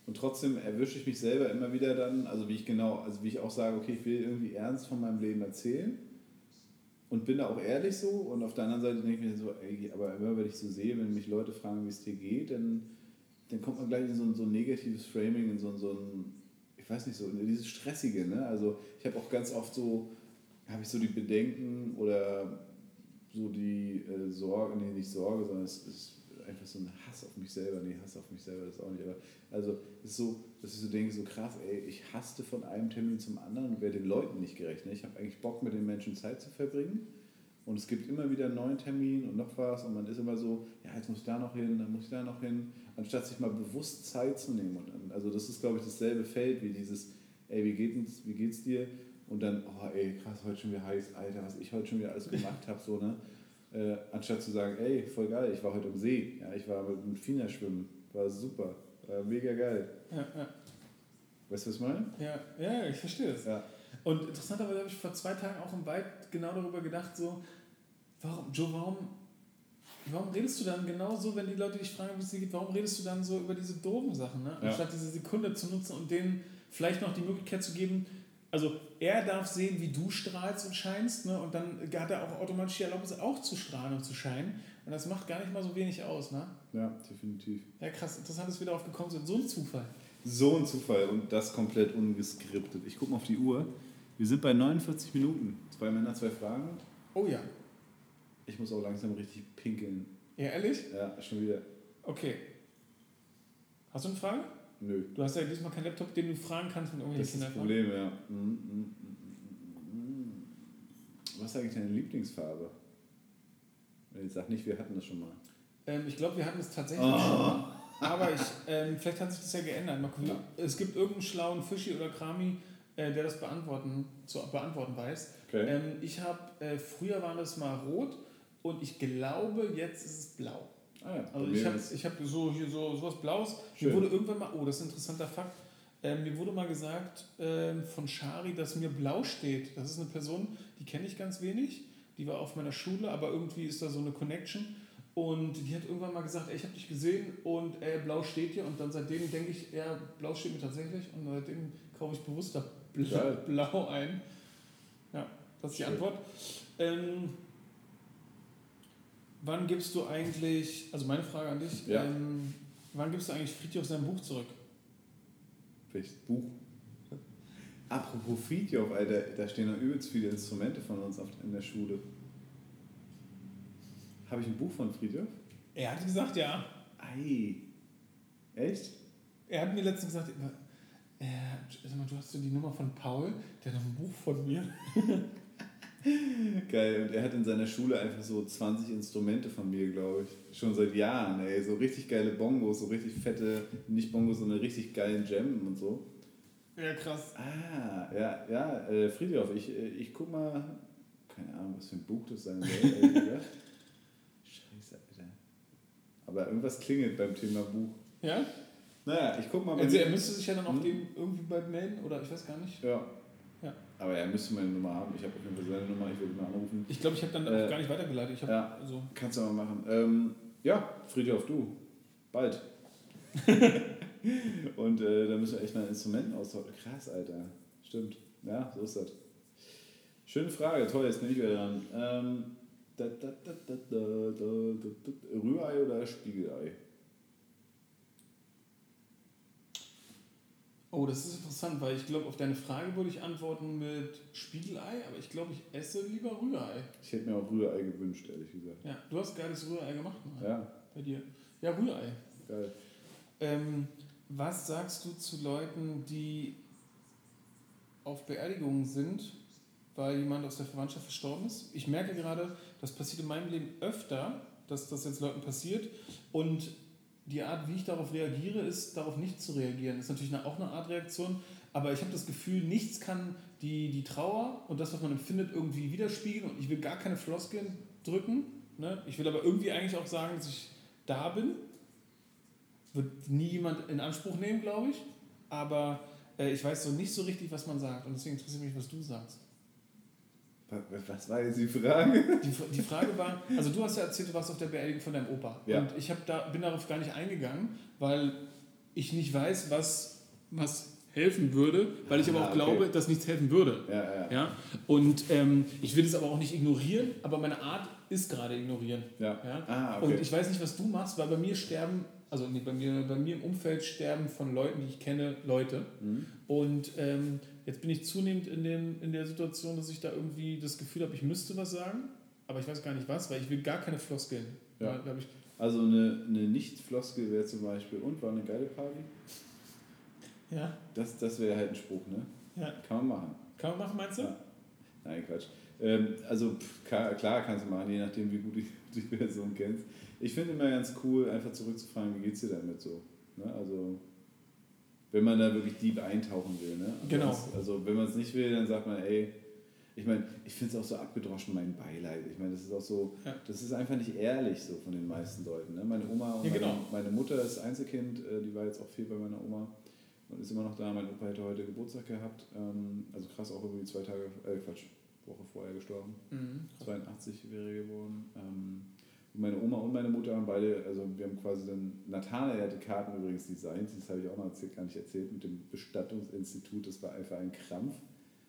Und trotzdem erwische ich mich selber immer wieder dann, also wie ich genau, also wie ich auch sage, okay, ich will irgendwie ernst von meinem Leben erzählen und bin da auch ehrlich so. Und auf der anderen Seite denke ich mir so, ey, aber immer wenn ich so sehe, wenn mich Leute fragen, wie es dir geht, dann, dann kommt man gleich in so ein, so ein negatives Framing, in so, ein- so ein, ich weiß nicht, so in dieses Stressige. Ne? Also ich habe auch ganz oft so, habe ich so die Bedenken oder so die äh, Sorge, nee, nicht Sorge, sondern es ist einfach so ein Hass auf mich selber. Nee, Hass auf mich selber das auch nicht. Aber also es ist so, dass ich so denke, so krass, ey, ich hasste von einem Termin zum anderen und werde den Leuten nicht gerecht. Ne? Ich habe eigentlich Bock, mit den Menschen Zeit zu verbringen. Und es gibt immer wieder einen neuen Termin und noch was. Und man ist immer so, ja, jetzt muss ich da noch hin, dann muss ich da noch hin, anstatt sich mal bewusst Zeit zu nehmen. Und also das ist, glaube ich, dasselbe Feld wie dieses, ey, wie geht's, wie geht's dir? Und dann, oh ey, krass, heute schon wieder heiß, Alter, was ich heute schon wieder alles gemacht habe, so, ne? Äh, anstatt zu sagen, ey, voll geil, ich war heute am See, ja, ich war mit, mit Fina schwimmen, war super, war mega geil. Ja, ja, Weißt du, was ich meine? ja, ja, ich verstehe das. Ja. Und interessanterweise habe ich vor zwei Tagen auch im Wald genau darüber gedacht, so, warum, Joe, warum, warum redest du dann genau so, wenn die Leute dich fragen, wie es dir geht, warum redest du dann so über diese doofen Sachen, ne? Ja. anstatt diese Sekunde zu nutzen und denen vielleicht noch die Möglichkeit zu geben, also er darf sehen, wie du strahlst und scheinst, ne? und dann hat er auch automatisch die Erlaubnis, auch zu strahlen und zu scheinen. Und das macht gar nicht mal so wenig aus. Ne? Ja, definitiv. Ja, krass, interessant, dass wir darauf gekommen sind. So ein Zufall. So ein Zufall und das komplett ungeskriptet. Ich gucke mal auf die Uhr. Wir sind bei 49 Minuten. Zwei Männer, zwei Fragen. Oh ja. Ich muss auch langsam richtig pinkeln. Ja, ehrlich? Ja, schon wieder. Okay. Hast du eine Frage? Nö. Du hast ja diesmal keinen Laptop, den du fragen kannst mit Das irgendwelchen ist das. Problem, ja. Mm, mm, mm. Was ist eigentlich deine Lieblingsfarbe? Ich sag nicht, wir hatten das schon mal. Ähm, ich glaube, wir hatten es tatsächlich Oh. schon mal. Aber ich, ähm, vielleicht hat sich das ja geändert. Mal gucken. Ja. Es gibt irgendeinen schlauen Fischi oder Krami, äh, der das beantworten, zu beantworten weiß. Okay. Ähm, ich habe, äh, früher war das mal rot und ich glaube, jetzt ist es blau. Ah, ja. Also ich habe ich hab so hier so sowas Blaues. Schön. Mir wurde irgendwann mal, oh, das ist ein interessanter Fakt. Ähm, mir wurde mal gesagt ähm, von Shari, dass mir blau steht. Das ist eine Person, die kenne ich ganz wenig. Die war auf meiner Schule, aber irgendwie ist da so eine Connection. Und die hat irgendwann mal gesagt, ey, ich habe dich gesehen und äh, blau steht hier. Und dann seitdem denke ich, ja, blau steht mir tatsächlich. Und seitdem kaufe ich bewusst da blau, (laughs) blau ein. Ja, das ist die Schön. Antwort. Ähm, wann gibst du eigentlich, also meine Frage an dich, Ja. ähm, wann gibst du eigentlich Friedhof sein Buch zurück? Welches Buch? Apropos Friedhof, Alter, da stehen noch übelst viele Instrumente von uns in der Schule. Habe ich ein Buch von Friedhof? Er hat gesagt, ja. Ei. Echt? Er hat mir letztens gesagt, äh, sag mal, du hast so die Nummer von Paul, der hat noch ein Buch von mir. (laughs) Geil, und er hat in seiner Schule einfach so 20 Instrumente von mir, glaube ich. Schon seit Jahren, ey. So richtig geile Bongos, so richtig fette, nicht Bongos, sondern richtig geilen Jammen und so. Ja, krass. Ah, ja, ja, äh, Friedhof, ich, äh, ich guck mal, keine Ahnung, was für ein Buch das sein soll, ehrlich gesagt. Scheiße, Alter. Aber irgendwas klingelt beim Thema Buch. Ja? Naja, ich guck mal. Also er müsste sich ja dann auch Hm? dem irgendwie bald melden, oder ich weiß gar nicht. Ja. Aber er müsste meine Nummer haben. Ich habe auf jeden Fall seine Nummer, ich würde ihn mal anrufen. Ich glaube, ich habe dann äh, gar nicht weitergeleitet. Hab, ja, also kannst du mal machen. Ähm, ja, auf du. Bald. (laughs) Und äh, da müssen wir echt mal Instrumenten austauschen. Krass, Alter. Stimmt. Ja, so ist das. Schöne Frage. Toll, jetzt bin ich wieder dran. Ähm, da, da, da, Rührei oder Spiegelei? Oh, das ist interessant, weil ich glaube, auf deine Frage würde ich antworten mit Spiegelei, aber ich glaube, ich esse lieber Rührei. Ich hätte mir auch Rührei gewünscht, ehrlich gesagt. Ja, du hast geiles Rührei gemacht, mal, Ja, bei dir. Ja, Rührei. geil. Ähm, was sagst du zu Leuten, die auf Beerdigungen sind, weil jemand aus der Verwandtschaft verstorben ist? Ich merke gerade, das passiert in meinem Leben öfter, dass das jetzt Leuten passiert. Und die Art, wie ich darauf reagiere, ist, darauf nicht zu reagieren. ist natürlich auch eine Art Reaktion, aber ich habe das Gefühl, nichts kann die, die Trauer und das, was man empfindet, irgendwie widerspiegeln. Und ich will gar keine Floskeln drücken. Ne? Ich will aber irgendwie eigentlich auch sagen, dass ich da bin wird nie jemand in Anspruch nehmen, glaube ich. Aber äh, ich weiß so nicht so richtig, was man sagt. Und deswegen interessiert mich, was du sagst. Wa- Was war jetzt die Frage? Die, die Frage war, also du hast ja erzählt, du warst auf der Beerdigung von deinem Opa. Ja. Und ich da, bin darauf gar nicht eingegangen, weil ich nicht weiß, was, was helfen würde, weil ich aber Ah, auch okay. glaube, dass nichts helfen würde. Ja, ja. Ja? Und ähm, ich will es aber auch nicht ignorieren, aber meine Art ist gerade ignorieren. Ja. Ja? Ah, okay. Und ich weiß nicht, was du machst, weil bei mir sterben, also nee, bei, mir, bei mir im Umfeld sterben von Leuten, die ich kenne, Leute. Mhm. Und ähm, jetzt bin ich zunehmend in, dem, in der Situation, dass ich da irgendwie das Gefühl habe, ich müsste was sagen, aber ich weiß gar nicht was, weil ich will gar keine Floskeln. Ja. Da, Also eine, eine Nicht-Floskel wäre zum Beispiel, und war eine geile Party? ja, Das, das wäre halt ein Spruch, ne? ja. Kann man machen. Kann man machen, meinst du? Ja. Nein, Quatsch. Ähm, also pff, ka- klar kannst du machen, je nachdem, wie gut du (laughs) die Person kennst. Ich finde immer ganz cool, einfach zurückzufragen, wie geht's dir damit so? Ne? Also, wenn man da wirklich deep eintauchen will. Ne? Also Genau. das- Also, wenn man es nicht will, dann sagt man, ey, ich meine, ich finde es auch so abgedroschen, mein Beileid. Ich meine, das ist auch so, Ja. das ist einfach nicht ehrlich so von den meisten Leuten. Ne? Meine Oma und Ja, genau. meine, meine Mutter ist Einzelkind, äh, die war jetzt auch viel bei meiner Oma und ist immer noch da. Mein Opa hätte heute Geburtstag gehabt, ähm, also krass auch irgendwie zwei Tage, äh, Quatsch, Woche vorher gestorben. Mhm. 82 wäre geworden. Ähm, meine Oma und meine Mutter haben beide, also wir haben quasi dann, Nathanael hat die Karten übrigens designt, das habe ich auch noch erzählt, gar nicht erzählt, mit dem Bestattungsinstitut, das war einfach ein Krampf.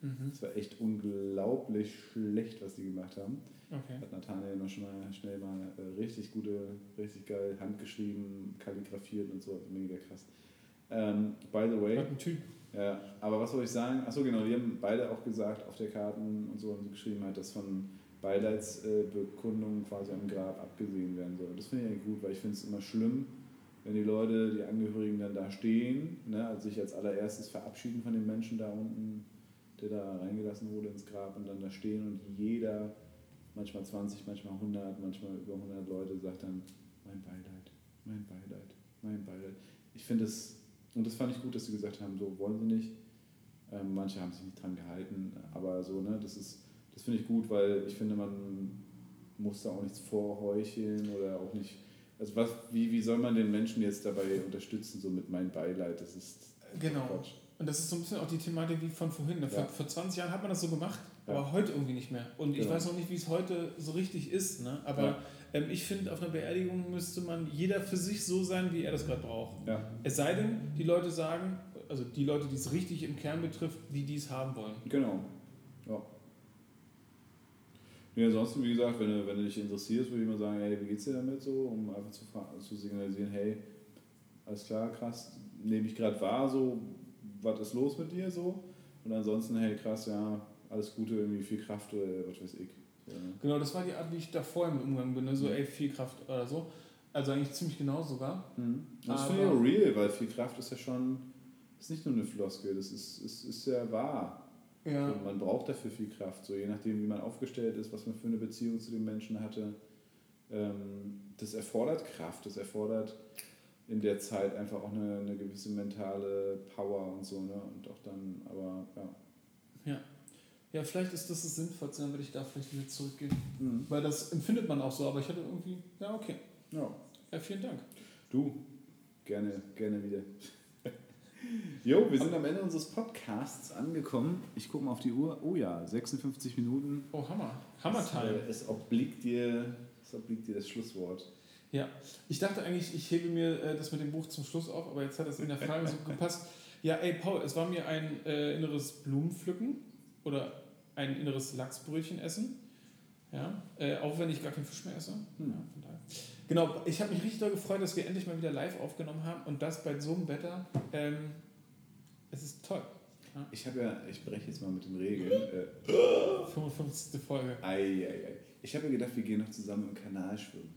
Mhm. Das war echt unglaublich schlecht, was die gemacht haben. Okay. Hat Nathanael noch schon mal schnell mal äh, richtig gute, richtig geil handgeschrieben, kalligrafiert und so, also mega krass. Ähm, by the way, Hat ein Typ. ja, aber was wollte ich sagen? Achso, genau, die haben beide auch gesagt auf der Karten und so haben sie geschrieben, halt, dass von Beileidsbekundungen quasi am Grab abgesehen werden soll. Das finde ich eigentlich gut, weil ich finde es immer schlimm, wenn die Leute, die Angehörigen dann da stehen, ne, also sich als allererstes verabschieden von dem Menschen da unten, der da reingelassen wurde ins Grab und dann da stehen und jeder, manchmal 20, manchmal 100, manchmal über 100 Leute sagt dann, mein Beileid, mein Beileid, mein Beileid. Ich finde es, und das fand ich gut, dass sie gesagt haben, so wollen sie nicht. Ähm, manche haben sich nicht dran gehalten, aber so, ne, das ist, das finde ich gut, weil ich finde, man muss da auch nichts vorheucheln oder auch nicht. Also was, wie, wie soll man den Menschen jetzt dabei unterstützen, so mit meinem Beileid? Das ist Genau. Quatsch. Und das ist so ein bisschen auch die Thematik wie von vorhin. Ne? Vor, ja. vor 20 Jahren hat man das so gemacht, ja. aber heute irgendwie nicht mehr. Und genau. ich weiß auch nicht, wie es heute so richtig ist. Ne? Aber ja. ähm, ich finde, auf einer Beerdigung müsste man jeder für sich so sein, wie er das gerade braucht. Es sei denn, die Leute sagen, also die Leute, die es richtig im Kern betrifft, wie die es haben wollen. Genau. Ja. Ja, ansonsten, wie gesagt, wenn du, wenn du dich interessierst, würde ich mal sagen, hey, wie geht's dir damit so, um einfach zu, zu signalisieren, hey, alles klar, krass, nehme ich gerade wahr, so, was ist los mit dir so? Und ansonsten, hey, krass, ja, alles Gute, irgendwie viel Kraft oder was weiß ich. So, ne? Genau, das war die Art, wie ich davor im Umgang bin, ne? so, ey, viel Kraft oder so. Also eigentlich ziemlich genau sogar. Mhm. Das finde ich auch real, weil viel Kraft ist ja schon, ist nicht nur eine Floskel, das ist, ist, ist ja wahr. Ja. Man braucht dafür viel Kraft, so je nachdem, wie man aufgestellt ist, was man für eine Beziehung zu den Menschen hatte. Ähm, das erfordert Kraft, das erfordert in der Zeit einfach auch eine, eine gewisse mentale Power und so, ne? Und auch dann, aber ja. Ja. Ja, vielleicht ist das das Sinnvollste, dann würde ich da vielleicht wieder zurückgehen. Mhm. Weil das empfindet man auch so, aber ich hatte irgendwie, ja, okay. Ja. Ja, vielen Dank. Du, gerne, gerne wieder. Jo, wir sind am Ende unseres Podcasts angekommen. Ich gucke mal auf die Uhr. Oh ja, 56 Minuten. Oh, Hammer. Hammer-Time. Es, es, obliegt dir, es obliegt dir das Schlusswort. Ja, ich dachte eigentlich, ich hebe mir äh, das mit dem Buch zum Schluss auf, aber jetzt hat es in der Frage so gepasst. Ja, ey Paul, es war mir ein äh, inneres Blumenpflücken oder ein inneres Lachsbrötchen essen. Ja, äh, auch wenn ich gar keinen Fisch mehr esse. Hm. Ja. Genau, ich habe mich richtig doll gefreut, dass wir endlich mal wieder live aufgenommen haben und das bei so einem Wetter. Ähm, es ist toll. Ja. Ich habe ja, ich breche jetzt mal mit den Regeln. Äh, 55. Folge. Ei, ei, ei. Ich habe ja gedacht, wir gehen noch zusammen im Kanal schwimmen.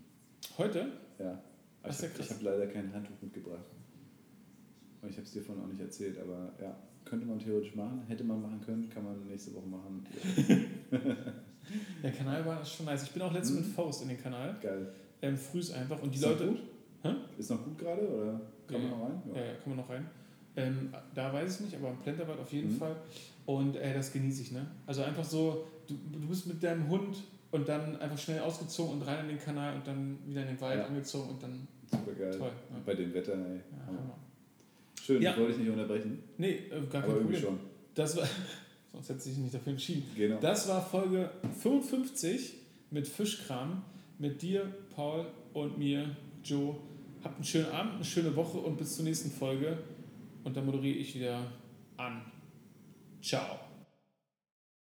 Heute? Ja. ich habe hab leider kein Handtuch mitgebracht. Und ich habe es dir vorhin auch nicht erzählt, aber ja, könnte man theoretisch machen, hätte man machen können, kann man nächste Woche machen. (laughs) Der Kanal war schon nice. Ich bin auch letztens mhm. mit Faust in den Kanal. Geil. Ähm, frühs einfach. Und die ist Leute. Noch gut? Hä? Ist noch gut gerade oder kann ja, man noch rein? Ja. ja, kann man noch rein. Ähm, da weiß ich nicht, aber am Plenterwald auf jeden mhm. Fall. Und äh, das genieße ich, ne? Also einfach so, du, du bist mit deinem Hund und dann einfach schnell ausgezogen und rein in den Kanal und dann wieder in den Wald ja. angezogen und dann. Super geil. Toll. Ja. Bei dem Wetter, ey. Ja, Schön, ja. wollte ich nicht unterbrechen. Nee, äh, gar kein Problem. schon. Das war, (laughs) sonst hätte sich nicht dafür entschieden. Genau. Das war Folge 55 mit Fischkram, mit dir, Paul und mir, Joe. Habt einen schönen Abend, eine schöne Woche und bis zur nächsten Folge. Und dann moderiere ich wieder an. Ciao.